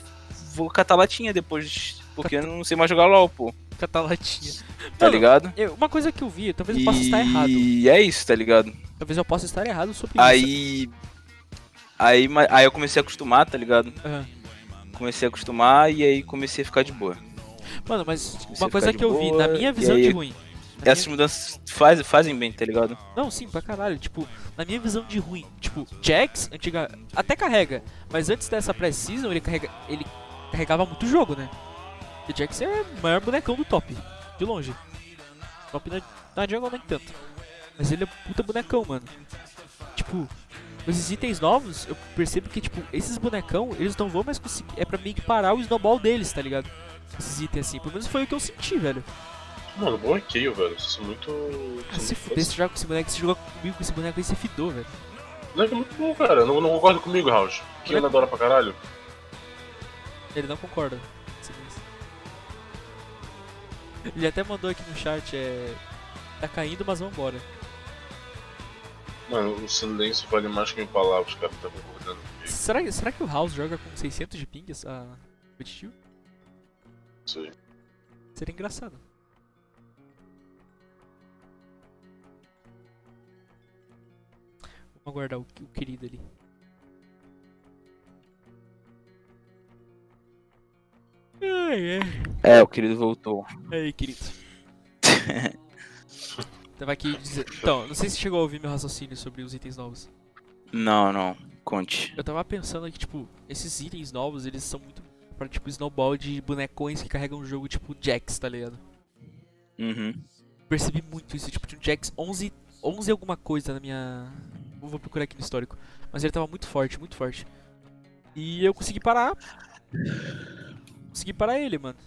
Vou catar latinha depois. Porque eu não sei mais jogar LOL, pô. Catalatinha. Tá Mano, ligado? eu- uma coisa que eu vi, talvez eu possa estar errado. E é isso, tá ligado? Talvez eu possa estar errado sobre isso. Aí. Aí, aí eu comecei a acostumar, tá ligado? Aham. Comecei a acostumar e aí comecei a ficar de boa. Mano, mas Você uma coisa que eu vi, boa, na minha visão aí- de ruim. Essas mudanças faz, fazem bem, tá ligado? Não, sim, pra caralho. Tipo, na minha visão de ruim, tipo, Jax, antiga. Até carrega. Mas antes dessa pré-season, ele, carrega, ele carregava muito jogo, né? E Jax é o maior bonecão do top. De longe. Top na, na jungle nem tanto. Mas ele é puta bonecão, mano. Tipo, esses itens novos, eu percebo que, tipo, esses bonecão, eles não vão mais conseguir. É pra meio que parar o snowball deles, tá ligado? Esses itens assim. Pelo menos foi o que eu senti, velho. Mano, bloqueio, velho. Isso é muito. Ah, isso se fuder, você joga com esse boneco, você joga comigo com esse boneco aí, você fidou, velho. Não é muito bom, cara. Não, não concorda comigo, House. Que ele adora pra caralho. Ele não concorda. Ele até mandou aqui no chat, é. Tá caindo, mas vambora. Mano, o silêncio vale mais que mil palavras, cara. Tá concordando comigo. Será, que- será que o House joga com 600 de ping essa competitivo? Isso aí. Seria engraçado. Vamos aguardar o, o querido ali. Ai, ai. É, o querido voltou. Aí, querido. Tava aqui dizer... Então, não sei se chegou a ouvir meu raciocínio sobre os itens novos. Não, não. Conte. Eu tava pensando que, tipo, esses itens novos, eles são muito pra, tipo, snowball de bonecões que carregam o jogo, tipo, Jax, tá ligado? Uhum. Percebi muito isso, tipo, tinha um Jax 11, 11 alguma coisa na minha... Eu vou procurar aqui no histórico. Mas ele tava muito forte, muito forte. E eu consegui parar. Consegui parar ele, mano.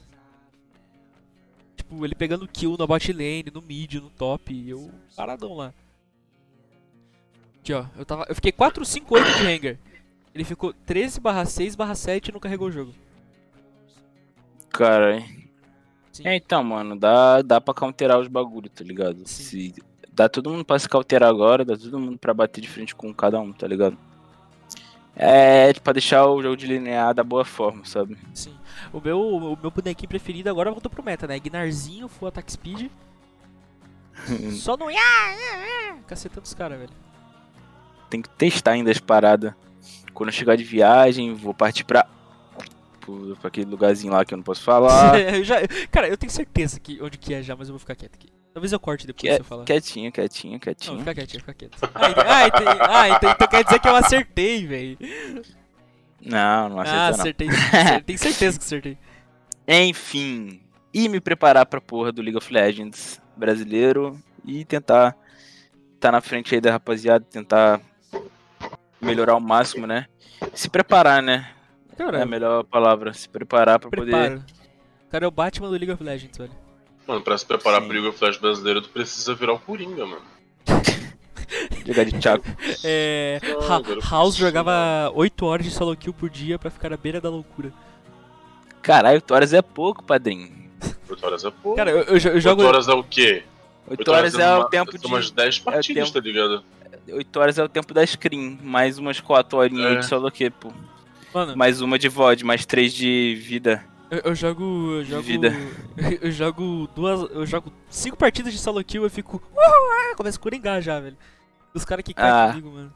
Tipo, ele pegando kill na bot lane, no mid, no top, e eu paradão lá. Aqui, ó. Eu, tava, eu fiquei 4, 5, 8 de hanger. Ele ficou 13 barra 6 barra 7 e não carregou o jogo. Cara, é então, mano, dá, dá pra counterar os bagulho, tá ligado? Sim. Se dá todo mundo pra se cauterar agora, dá todo mundo pra bater de frente com cada um, tá ligado? É, pra deixar o jogo de linear da boa forma, sabe? Sim. O meu, o meu bonequinho preferido agora voltou pro meta, né? Gnarzinho, full attack speed. Só no. Cacetando os caras, velho. Tem que testar ainda as paradas. Quando eu chegar de viagem, vou partir pra. pra aquele lugarzinho lá que eu não posso falar. Eu já, cara, eu tenho certeza que onde que é já, mas eu vou ficar quieto aqui. Talvez eu corte depois Que- se eu falar. quietinho, quietinho, Não, quietinho. fica quietinho, fica quieto. Ah, ent- ah, ent- ah, então, então quer dizer que eu acertei, velho. Não, não Ah, acertou não. acertei. acertei. Tenho certeza que acertei. Enfim, e me preparar pra porra do League of Legends brasileiro e tentar tá na frente aí da rapaziada, tentar melhorar ao máximo, né? Se preparar, né? Cara, É a melhor palavra, se preparar pra poder. preparo. Cara é o Batman do League of Legends, velho. Mano, pra se preparar Sim. pro of Legends brasileiro, tu precisa virar o Coringa, mano. Jogar de Chaco. É, Ah, Ha- House jogava 8 horas de solo kill por dia pra ficar à beira da loucura. Caralho, 8 horas é pouco, padrinho. 8 horas é pouco. Cara, eu, eu, eu 8 jogo. horas é o quê? 8 horas é uma- o tempo de. umas 10 partidas, tempo- tá ligado? 8 horas é o tempo da screen. Mais umas 4 horinhas É. de solo que, pô. Mano, Mais uma de VOD, mais 3 de vida. Eu, eu jogo. Eu jogo. Vida. Eu jogo duas. Eu jogo 5 partidas de solo kill e eu fico. "Uhul", Começo a coringar já, velho. Os caras que caem Ah. comigo, mano.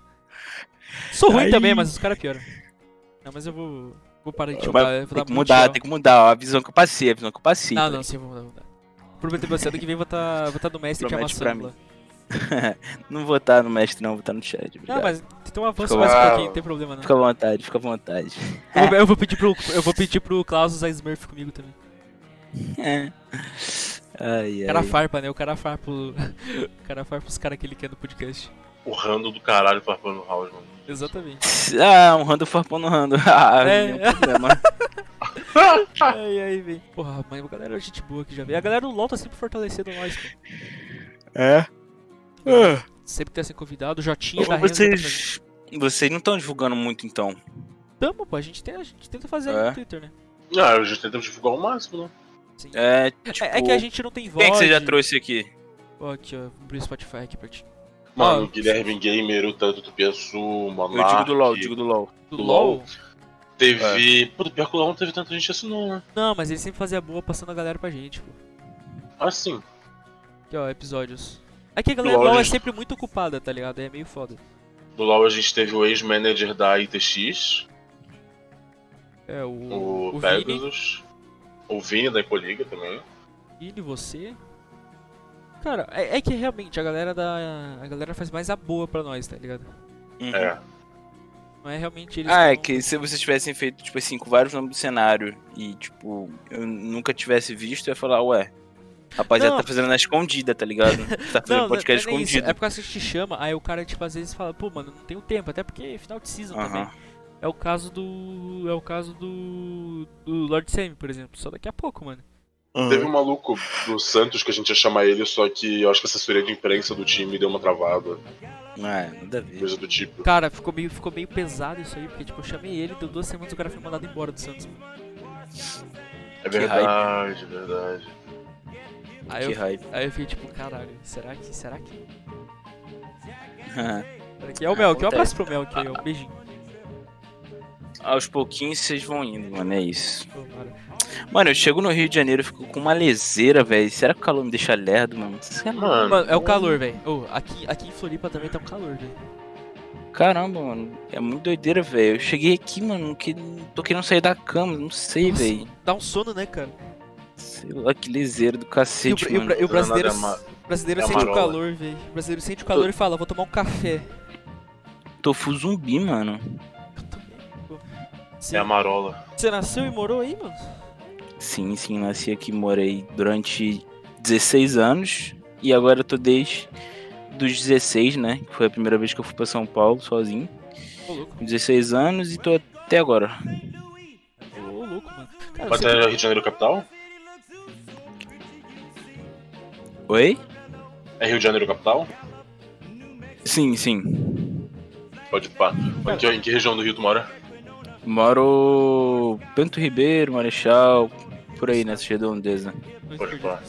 Sou ruim Aí. também, mas os caras pioram. Não, mas eu vou. Vou parar de jogar. eu vou tem dar que mudar, tchau. tem que mudar. Ó, a visão que eu passei, a visão que eu passei. Não, tá não, sim, vou mudar, vou mudar. Prometo pra você, ano que vem vou estar vou tá no mestre te Promete pra amassando mim. Não vou estar no mestre, não, vou estar no chat. Não, Obrigado. mas tem um avanço Fica mais um pouquinho, não tem problema não. Fica à vontade, fica à vontade. Eu, vou- eu vou pedir pro, eu vou pedir pro Klaus usar Smurf comigo também. É. Ai, O cara ai. farpa, né? O cara farpa. o- O cara farpa os caras que ele quer no podcast. O rando do caralho farpando o House, mano. Exatamente. Ah, um rando farpão no rando. Ah, É. nenhum problema. ai, ai, velho. Porra, mas a galera é gente boa que já veio. A galera do LoL tá sempre fortalecendo nós, pô. É. Sempre tá sendo convidado. O Jotinha da Renzo. tá Vocês, vocês não estão divulgando muito então. Tamo, pô. A gente, tem, a gente tenta fazer É. no Twitter, né? Ah, a gente tenta divulgar o máximo, né? Sim. É, tipo, É, é que a gente não tem voz. Quem que você já trouxe aqui? Ó, aqui, ó. Vou abrir o Spotify aqui pra ti. Mano, Ó. Guilherme Gamer, o Tanto Tupiaçu, Eu Monark... digo do LoL, digo do LoL. Do Do LoL? LoL? Teve... Pô, do pior que o LoL não teve tanta gente assim não, né? Não, mas ele sempre fazia boa passando a galera pra gente, pô. Ah, sim. Aqui, ó, episódios. É que a galera LoL, do LoL é gente- sempre muito ocupada, tá ligado? É meio foda. Do LoL a gente teve o ex-manager da ITX, É, o, o, o Vini, Pegasus, o Vini da Ipoliga também. Vini, você. Cara, é, é que realmente a galera da. A galera faz mais a boa pra nós, tá ligado? Uhum. É. Não é realmente eles. Ah, é que se vocês tivessem feito, tipo assim, com vários nomes do cenário e, tipo, eu nunca tivesse visto, eu ia falar, ué, rapaziada Não. tá fazendo na escondida, tá ligado? Tá fazendo Não, podcast não é nem isso, escondido. É por causa que a gente chama, aí o cara, tipo, às vezes fala, pô, mano, não tenho tempo, até porque é final de season também. É o caso do. É o caso do. Do Lord Sam, por exemplo. Só daqui a pouco, mano. Teve um maluco do Santos que a gente ia chamar ele, só que eu acho que a assessoria de imprensa do time deu uma travada, Ah, nada a ver. coisa do tipo. Cara, ficou meio, ficou meio pesado isso aí, porque tipo, eu chamei ele, deu duas semanas o cara foi mandado embora do Santos. mano. É verdade, é verdade. Aí Que eu, raiva. aí eu fiquei tipo, caralho, será que. Será que. Que é o Melk? Um Acontece. abraço pro Melk aí, ó. Um beijinho. Aos pouquinhos vocês vão indo, mano, é isso. Mano, eu chego no Rio de Janeiro e fico com uma leseira, velho. Será que o calor me deixa lerdo, mano? Sei lá. Mano, Mano, é o calor, velho. Ô, aqui, aqui em Floripa também tá um calor, velho. Caramba, mano. É muito doideira, velho. Eu cheguei aqui, mano, que tô querendo sair da cama, não sei, velho. Dá um sono, né, cara? Sei lá, que leseira do cacete, e o mano. e o brasileiro, É o brasileiro é sente o calor, velho. O brasileiro sente o calor e fala, vou tomar um café. Tofu zumbi, mano. Eu também, pô. É Marola. você nasceu e morou aí, mano? Sim, sim, nasci aqui, morei durante 16 anos. E agora eu tô desde dos 16, né? Que foi a primeira vez que eu fui pra São Paulo sozinho. Ô, louco. Com 16 anos e tô até agora. Ô, louco, mano. Cara, você... até Rio de Janeiro capital? Oi? É Rio de Janeiro capital? Sim, sim. Pode pá. Em que, em que região do Rio tu mora? Moro Bento Ribeiro, Marechal, por aí nessa redondeza. Mas Pode pá.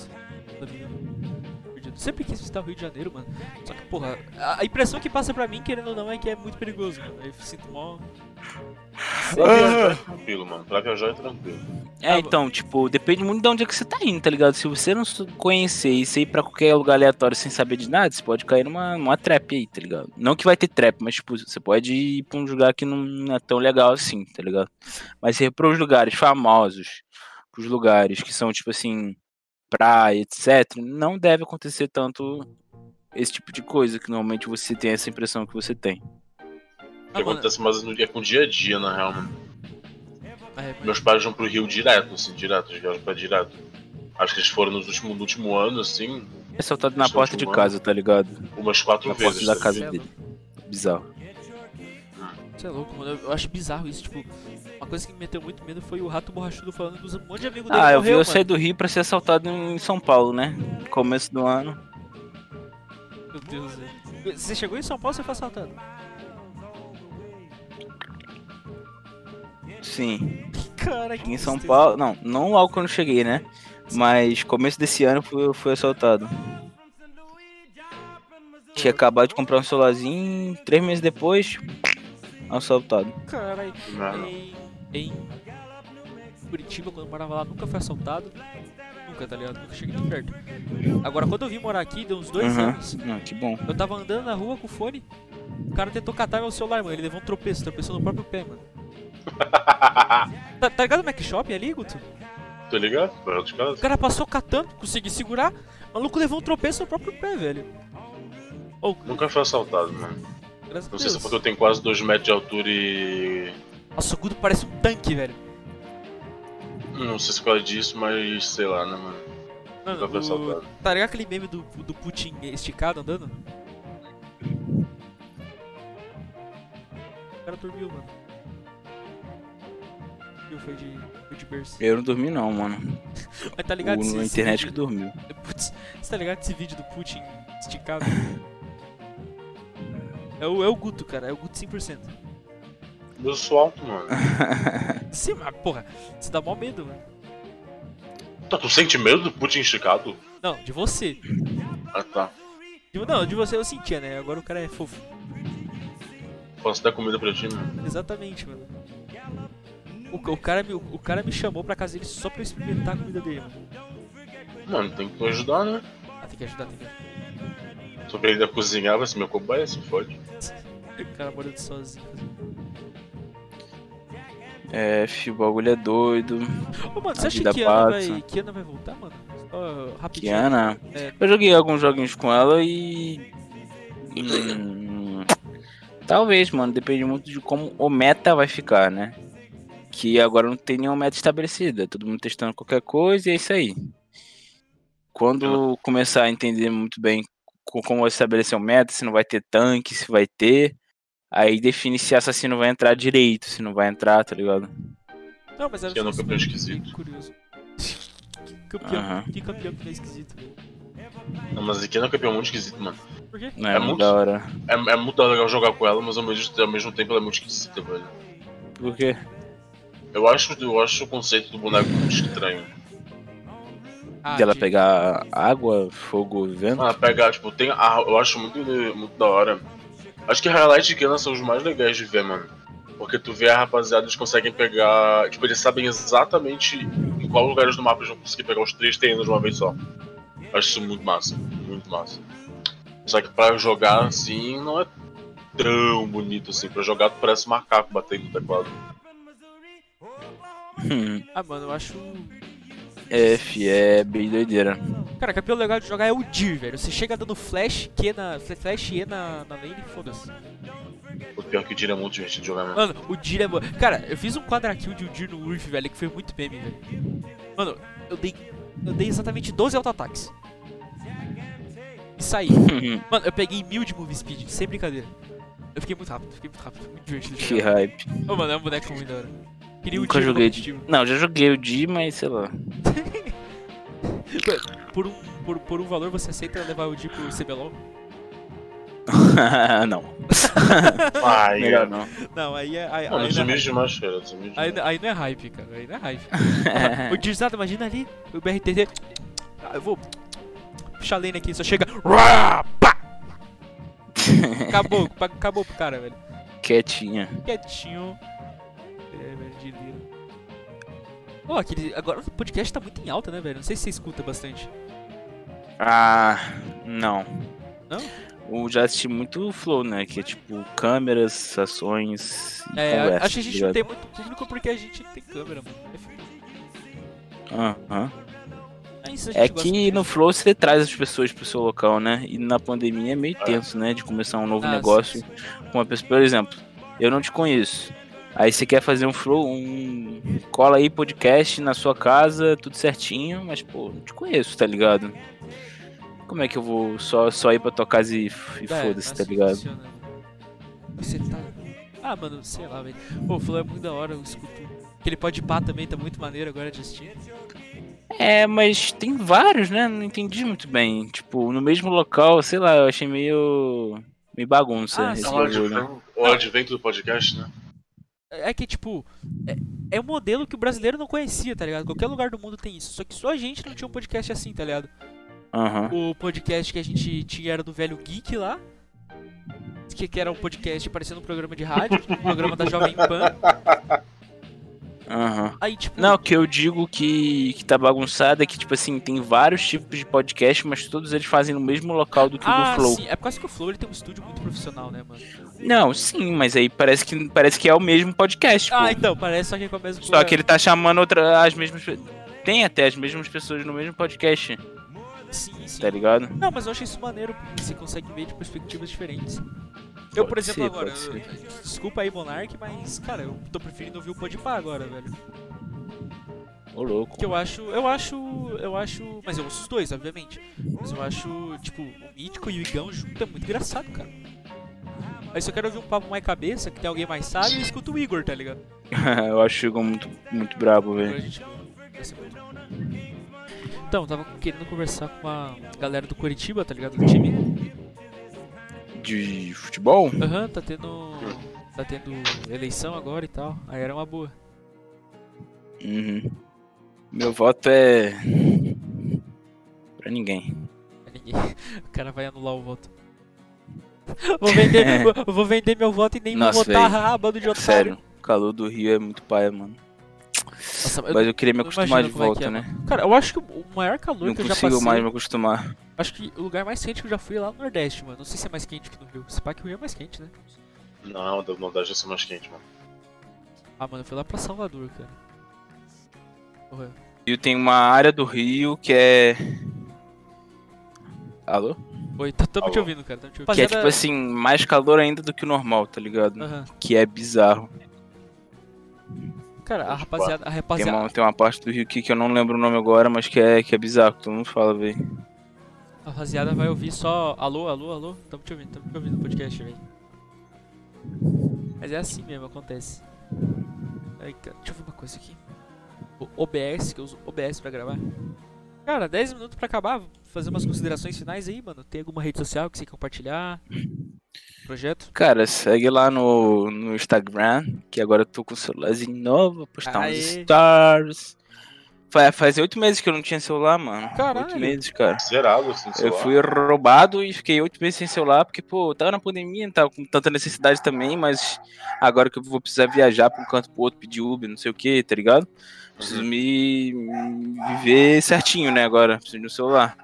Sempre quis visitar o Rio de Janeiro, mano. Só que, porra, a impressão que passa pra mim, querendo ou não, é que é muito perigoso, mano. Eu sinto mó. Pra viajar é tranquilo, mano. Pra viajar é tranquilo. É, então, tipo, depende muito de onde é que você tá indo, tá ligado? Se você não se conhecer e você ir pra qualquer lugar aleatório sem saber de nada, você pode cair numa, numa trap aí, tá ligado? Não que vai ter trap, mas, tipo, você pode ir pra um lugar que não é tão legal assim, tá ligado? Mas se ir pros lugares famosos, pros lugares que são, tipo assim, praia, etc., não deve acontecer tanto esse tipo de coisa, que normalmente você tem essa impressão que você tem. O Ah, que mano, acontece mais no dia com o dia a dia, na real, mano. é, Meus pais vão pro Rio direto, assim, direto, eles viajam pra direto. Acho que eles foram nos últimos, no último ano, assim, É assaltado na porta de filmando. casa, tá ligado? umas quatro Na porta vezes. da tá casa dele. Bizarro. Você é louco, mano. Eu- acho bizarro isso, tipo. Uma coisa que me meteu muito medo foi o rato borrachudo falando que os- um monte de amigo dele Ah, eu vi eu sair do Rio pra ser assaltado em São Paulo, né? Começo do ano. Meu Deus, velho. Você chegou em São Paulo, você foi assaltado? Sim. Cara, que Em São tristeza. Paulo. Não, não logo quando eu cheguei, né? Mas começo desse ano eu fui, assaltado. Tinha acabado de comprar um celularzinho, três meses depois, assaltado. Caralho. Não. Em, em Curitiba, quando eu morava lá, nunca fui assaltado. Nunca, tá ligado? Nunca cheguei nem perto. Agora, quando eu vim morar aqui, deu uns dois Uhum. anos, Não, que bom. eu tava andando na rua com o fone, o cara tentou catar meu celular, mano. Ele levou um tropeço, tropeçou no próprio pé, mano. Tá, tá ligado o Mac Shopping ali, Guto? Tô ligado? Perto de O casa. cara passou catando, consegui segurar, o maluco levou um tropeço no próprio pé, velho. Ou, Nunca fui assaltado, mano. graças a Não sei se é Deus. porque eu tenho quase 2 metros de altura e. Nossa, o Guto parece um tanque, velho. Não sei se é por causa disso, mas sei lá, né, mano. Mano, Nunca fui o- assaltado. Tá ligado aquele meme do, do Putin esticado andando? O cara dormiu, mano. Dormiu, foi de, foi de berço. Eu não dormi não, mano. Mas tá ligado O, esse, na internet que vídeo... dormiu. Putz, você tá ligado esse vídeo do Putin esticado? é, o, é o Guto, cara. É o Guto 100%. Eu sou alto, mano. Sim, mas porra, você dá mó medo, mano. Tá, tu sente medo do Putin esticado? Não, de você. Ah, tá. De, não, de você eu sentia, né? Agora o cara é fofo. Posso dar comida pra ti, mano? Exatamente, mano. O, o, cara me, o cara me chamou pra casa dele só pra eu experimentar a comida dele, mano. Mano, tem que ajudar, né? Ah, tem que ajudar, tem que ajudar. Só que ele ainda cozinhar, vai ser meu cobaia, se fode. O cara morando sozinho. É, fi, o bagulho é doido. Ô, mano, você acha que passa. vai, Kiana vai voltar, mano? Só rapidinho. Kiana. É. Eu joguei alguns joguinhos com ela e. Hum, Talvez, mano. Depende muito de como o meta vai ficar, né? Que agora não tem nenhuma meta estabelecida. Todo mundo testando qualquer coisa e é isso aí. Quando começar a entender muito bem co- como vai estabelecer o meta, se não vai ter tanque, se vai ter. Aí define se assassino vai entrar direito, se não vai entrar, tá ligado? Não, mas era é um só campeão esquisito. curioso. Que campeão, Aham. que campeão que é esquisito. Não, mas aqui é um campeão muito esquisito, mano. Por quê? Não é, É muito muito- da hora. É, é muito legal jogar com ela, mas ao mesmo, ao mesmo tempo ela é muito esquisita, velho. Por quê? Eu acho, eu acho o conceito do boneco muito estranho. Ah, Dela de- pegar água, fogo, vento? Ah, pegar, tipo, tem. Ah, eu acho muito, muito da hora. Acho que highlight de Kiana são os mais legais de ver, mano. Porque tu vê a rapaziada, eles conseguem pegar. Tipo, eles sabem exatamente em qual lugares do mapa eles vão conseguir pegar os três terrenos de uma vez só. Acho isso muito massa, muito massa. Só que pra jogar assim não é tão bonito assim. Pra jogar tu parece macaco batendo no teclado. Hum, Ah, mano, eu acho. é, fi, é bem doideira. Cara, campeão legal de jogar é o Dir, velho. Você chega dando flash, Q na. Flash e E na, na lane, foda-se. O pior que o Tira é muito divertido de jogar mesmo. Mano, o Dir é bom. Cara, eu fiz um quadra kill de um Dir no Urf, velho, que foi muito meme, velho. Mano, eu dei. Eu dei exatamente 12 auto-ataques. E saí. Mano, eu peguei mil de move speed, sem brincadeira. Eu fiquei muito rápido, fiquei muito rápido, muito divertido. que hype. Ô, mano, é um boneco muito da hora. Queria o Nunca Dir no joguei de. competitivo. Não, já joguei o Di, mas sei lá. Por um, por, por um valor, você aceita levar o Dir pro CBLOL? não. Ai, Melhor não. Não, aí é. Aí, Mano, aí, não é demais, cara. Aí, demais. aí não é hype, cara. Aí não é hype. o Dirzado, imagina ali, o BRTT. Ah, eu vou. Puxar a lane aqui, só chega. Acabou, acabou pro cara, velho. Quietinha. Quietinho. É, velho, de lira. Ó, aquele. Agora o podcast tá muito em alta, né, velho? Não sei se você escuta bastante. Ah, não. Não? Eu já assisti muito Flow, né? Que é tipo câmeras, ações É, conversa, acho que a gente tá não tem ligado? muito público porque a gente tem câmera, mano. É. Aham. É É gosta que no Flow você traz as pessoas pro seu local, né? E na pandemia é meio tenso, né? De começar um novo Ah, sim, negócio sim. com uma pessoa. Por exemplo, eu não te conheço. Aí você quer fazer um flow, um cola aí podcast na sua casa, tudo certinho, mas pô, não te conheço, tá ligado? Como é que eu vou só, só ir pra tua casa e, e É, foda-se, tá assim ligado? funciona, mano. Você tá. Ah, mano, sei lá, velho. Pô, o Flow é muito da hora, eu escuto. Aquele pode pá também tá muito maneiro agora de assistir. É, mas tem vários, né? Não entendi muito bem. Tipo, no mesmo local, sei lá, eu achei meio. Me bagunça Ah, esse. É o bagulho. advento, o advento do podcast, né? É que, tipo, é, é um modelo que o brasileiro não conhecia, tá ligado? Qualquer lugar do mundo tem isso. Só que só a gente não tinha um podcast assim, tá ligado? Aham. O podcast que a gente tinha era do velho Geek lá. Que, que era um podcast parecendo um programa de rádio, um programa da Jovem Pan. Aham. Aí, tipo. Não, o que eu digo que, que tá bagunçado é que, tipo assim, tem vários tipos de podcast, mas todos eles fazem no mesmo local do que o ah, do Flow. sim. É por causa que o Flow ele tem um estúdio muito profissional, né, mano? Não, sim, mas aí parece que, parece que é o mesmo podcast, pô. Ah, então, parece só que é com a mesma Só que ele tá chamando outra, as mesmas. Tem até as mesmas pessoas no mesmo podcast, Sim, sim. tá ligado? Não, mas eu achei isso maneiro, porque você consegue ver de perspectivas diferentes. Eu, por exemplo, ser, agora, eu- desculpa aí, Monark, mas, cara, eu tô preferindo ouvir o Podpah agora, velho. Ô, louco. Que eu acho, eu acho, eu acho, mas eu ouço os dois, obviamente. Mas eu acho, tipo, o Mítico e o Igão junto é muito engraçado, cara. Aí se eu quero ouvir um papo mais cabeça, que tem alguém mais sábio, eu escuto o Igor, tá ligado? eu acho o Igor muito, muito brabo, velho. Então, eu tava querendo conversar com a galera do Curitiba, tá ligado? Do time. De futebol? Aham, tá tendo. Tá tendo eleição agora e tal. Aí era uma boa. Uhum. Meu voto é. Pra ninguém. Pra ninguém. O cara vai anular o voto. Vou vender, vou- vender meu voto e nem Nossa, vou votar, velho. ah, bando de otário. Sério, o calor do Rio é muito paia, mano. Nossa, eu- Mas eu queria me não acostumar de é volta, é, né? Cara, eu acho que o maior calor Não que eu já consigo passei. mais me acostumar. Acho que o lugar mais quente que eu já fui é lá no Nordeste, mano. Não sei se é mais quente que no Rio. Se pá que o Rio é mais quente, né? Não, da Nordeste vai ser mais quente, mano. Ah, mano, eu fui lá pra Salvador, cara. Porra. Rio tem uma área do Rio que é. Alô? Oi, tá- tamo te ouvindo, cara. Tamo te ouvindo. Que é tipo assim, mais calor ainda do que o normal, tá ligado? Aham. Que é bizarro. Cara, a Pode rapaziada, a Tem rapaziada, uma, tem uma parte do Rio aqui que eu não lembro o nome agora, mas que é, que é bizarro, todo mundo fala, velho. a rapaziada vai ouvir só alô, alô, alô. Tamo te ouvindo, tamo te ouvindo no podcast, velho. Mas é assim mesmo, acontece. Ai, cara, deixa eu ver uma coisa aqui. O OBS, que eu uso OBS pra gravar. Cara, 10 minutos pra acabar. Fazer umas considerações finais aí, mano. Tem alguma rede social que você quer compartilhar? Projeto? Cara, segue lá no, no Instagram, que agora eu tô com o celularzinho novo, vou postar uns Aê. stars. Fa- Faz oito meses que eu não tinha celular, mano. Caralho. Oito meses, cara. Zerado, assim, Eu celular. fui roubado e fiquei oito meses sem celular, porque, pô, eu tava na pandemia, não tava com tanta necessidade também, mas agora que eu vou precisar viajar pra um canto pro outro, pedir Uber, não sei o que, tá ligado? Preciso me, me viver certinho, né, agora, preciso de um celular.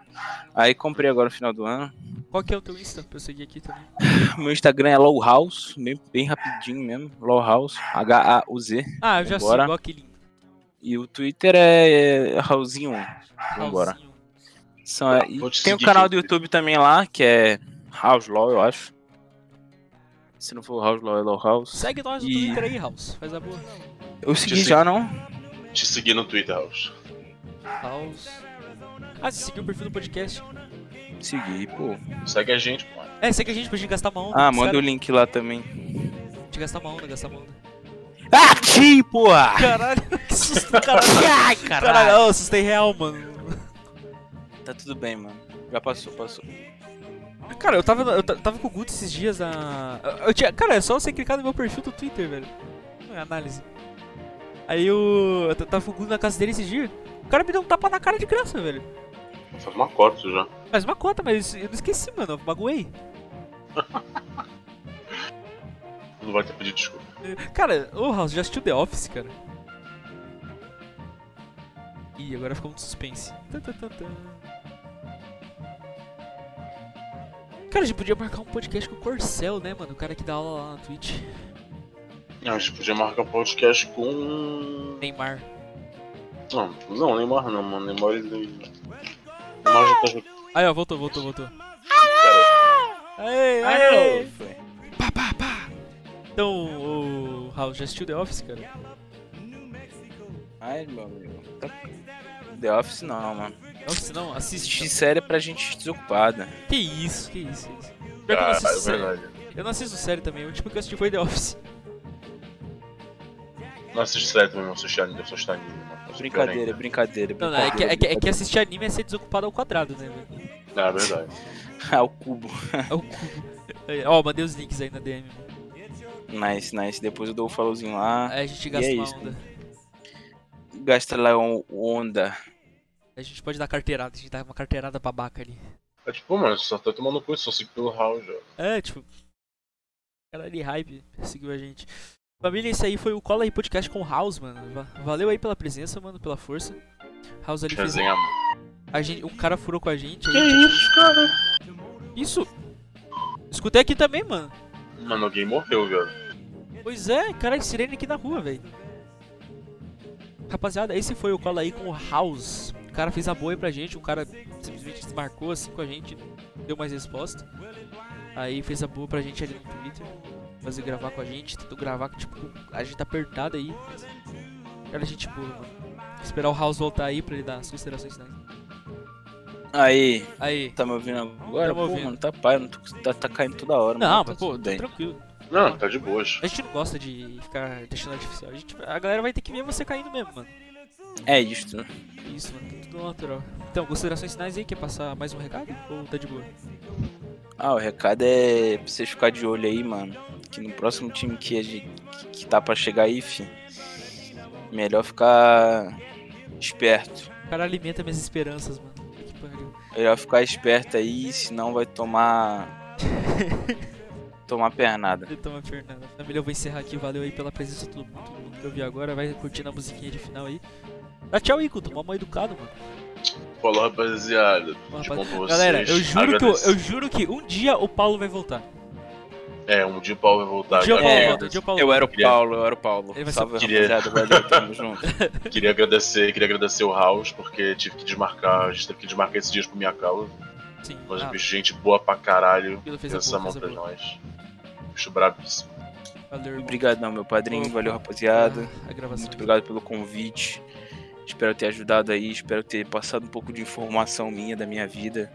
Aí comprei agora no final do ano. Qual que é o teu Insta pra eu seguir aqui também? Meu Instagram é Low House, bem, bem rapidinho mesmo, Low House, H-A-U-Z. Ah, eu já Vambora. sigo, ó que lindo. E o Twitter é Raulzinho1. Vambora. Raulzinho. São, é, e Vou te tem o seguir, canal gente. do YouTube também lá, que é House Law, eu acho. Se não for House Law, é Law House. Segue nós no E- Twitter aí, House. Faz a boa. Eu segui Te já, não? Te seguir no Twitter, House. House. Ah, você seguiu o perfil do podcast? Segui, pô. Segue a gente, pô. É, segue a gente pra gente gastar uma onda. Ah, manda o link lá também. A gente gastar uma onda, gastar uma onda. Ah, sim, porra! Caralho, que susto, caralho. Ai, Caralho, caralho! oh, assustei real, mano. Tá tudo bem, mano. Já passou, passou. Cara, eu tava, eu ta- tava com o Guto esses dias na. eu- Eu tinha, cara, é só você clicar no meu perfil do Twitter, velho. Não é análise. Aí eu, eu tava com o Guto na casa dele esses dias. O cara me deu um tapa na cara de graça, velho. Faz uma cota já. Faz uma conta, mas eu não esqueci, mano. Eu magoei. Não vai ter pedido desculpa. Cara, ô House, já assistiu The Office, cara? Ih, agora ficou um suspense. Cara, a gente podia marcar um podcast com o Corcel, né, mano? O cara que dá aula lá na Twitch. Não, a gente podia marcar podcast com. Neymar. Não, não, Neymar não, mano. Neymar ele. Tá jogando. Aí, ó, voltou, voltou, voltou. Aê, aê. Foi. Pá, pá, pá. Então, o House já assistiu The Office, cara? Ai, meu amigo. Tá... The Office não, mano. The Office não, assiste. Assistir série é pra gente desocupada. Que isso, que isso, que isso. Pior que eu não ah, assisto é série. Eu não assisto série também, o último que eu assisti foi The Office. Não assisto série também, não assisto anime, eu só assisto anime, mano. Brincadeira, pior ainda. brincadeira, Não, não, brincadeira. é que, é, que, é que brincadeira. assistir anime é ser desocupado ao quadrado, né, velho? É verdade. Ao cubo. É o cubo. É, Ó, mandei os links aí na DM. Nice, nice. Depois eu dou o followzinho lá. Aí a gente gasta é uma isso. onda. Gasta lá um onda. A gente pode dar carteirada, a gente dá uma carteirada babaca ali. É tipo, mano, só tá tomando cu, só se pelo house já. É, tipo. Cara de hype seguiu a gente. Família, esse aí foi o Cola aí Podcast com o House, mano. Va- Valeu aí pela presença, mano, pela força. House ali fez. A gente, um cara furou com a gente. aí Que a gente- isso, cara? Isso! Escutei aqui também, mano. Mano, alguém morreu, velho. Pois é, cara, sirene aqui na rua, velho. Rapaziada, esse foi o Cola aí com o House. O cara fez a boa aí pra gente, um cara simplesmente desmarcou assim com a gente, não deu mais resposta. Aí fez a boa pra gente ali no Twitter. Fazer gravar com a gente, tentou gravar, tipo, a gente tá apertado aí. Cara, gente boa, mano. Esperar o House voltar aí pra ele dar as considerações finais. Aí, Aí. tá me ouvindo agora? Pô, ouvindo. mano, tá pai, não tô, tá, tá caindo toda hora. Não, mano, mas tá pô, tudo tá tranquilo. Não, tá de boas. A gente não gosta de ficar deixando artificial. A, gente, a galera vai ter que ver você caindo mesmo, mano. É isto, né? Isso, mano, tudo natural. Então, considerações finais aí, quer passar mais um recado? Ou tá de boa? Ah, o recado é pra vocês ficar de olho aí, mano. Que no próximo time que, a gente, que, tá pra chegar aí, fi, melhor ficar esperto. O cara alimenta minhas esperanças, mano. Que pariu. Melhor ficar esperto aí, senão vai tomar. tomar pernada. Ele toma Fernanda. Família, eu vou encerrar aqui. Valeu aí pela presença de todo mundo, que eu vi agora. Vai curtindo a musiquinha de final aí. Dá tchau aí, Guto. Mal educado, mano. Falou, rapaziada. Bom. Galera, eu juro, que eu, eu juro que um dia o Paulo vai voltar. É, um dia o Paulo vai voltar. Dia. Paulo É, volta. Dia o Paulo Eu era o Paulo, eu era o Paulo. Ele vai Salve, Queria- rapaziada. Valeu, tamo junto. Queria agradecer, queria agradecer o House, porque tive que desmarcar, a gente teve que desmarcar esses dias por minha causa. Sim. Mas Ah, o bicho, gente boa pra caralho. Fez a Essa mão pra boa. nós. Bicho brabíssimo. Valeu, irmão. Obrigadão, meu padrinho. Valeu, rapaziada. Ah, gravação. Muito obrigado pelo convite. Espero ter ajudado aí, espero ter passado um pouco de informação minha da minha vida,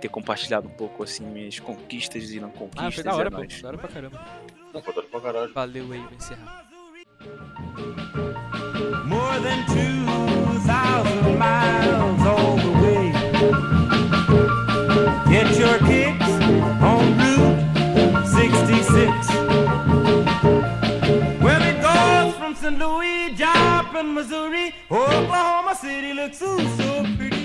ter compartilhado um pouco assim minhas conquistas e não Ah, conquistas. foi da hora, é pô. Da hora pra caramba. Não, foi pra caralho. Valeu aí, vou encerrar. More than 2,000 miles all the way. Get your kicks on Route 66. Well, it goes from St. Louis, Joplin, Missouri, Oklahoma City looks ooh so pretty.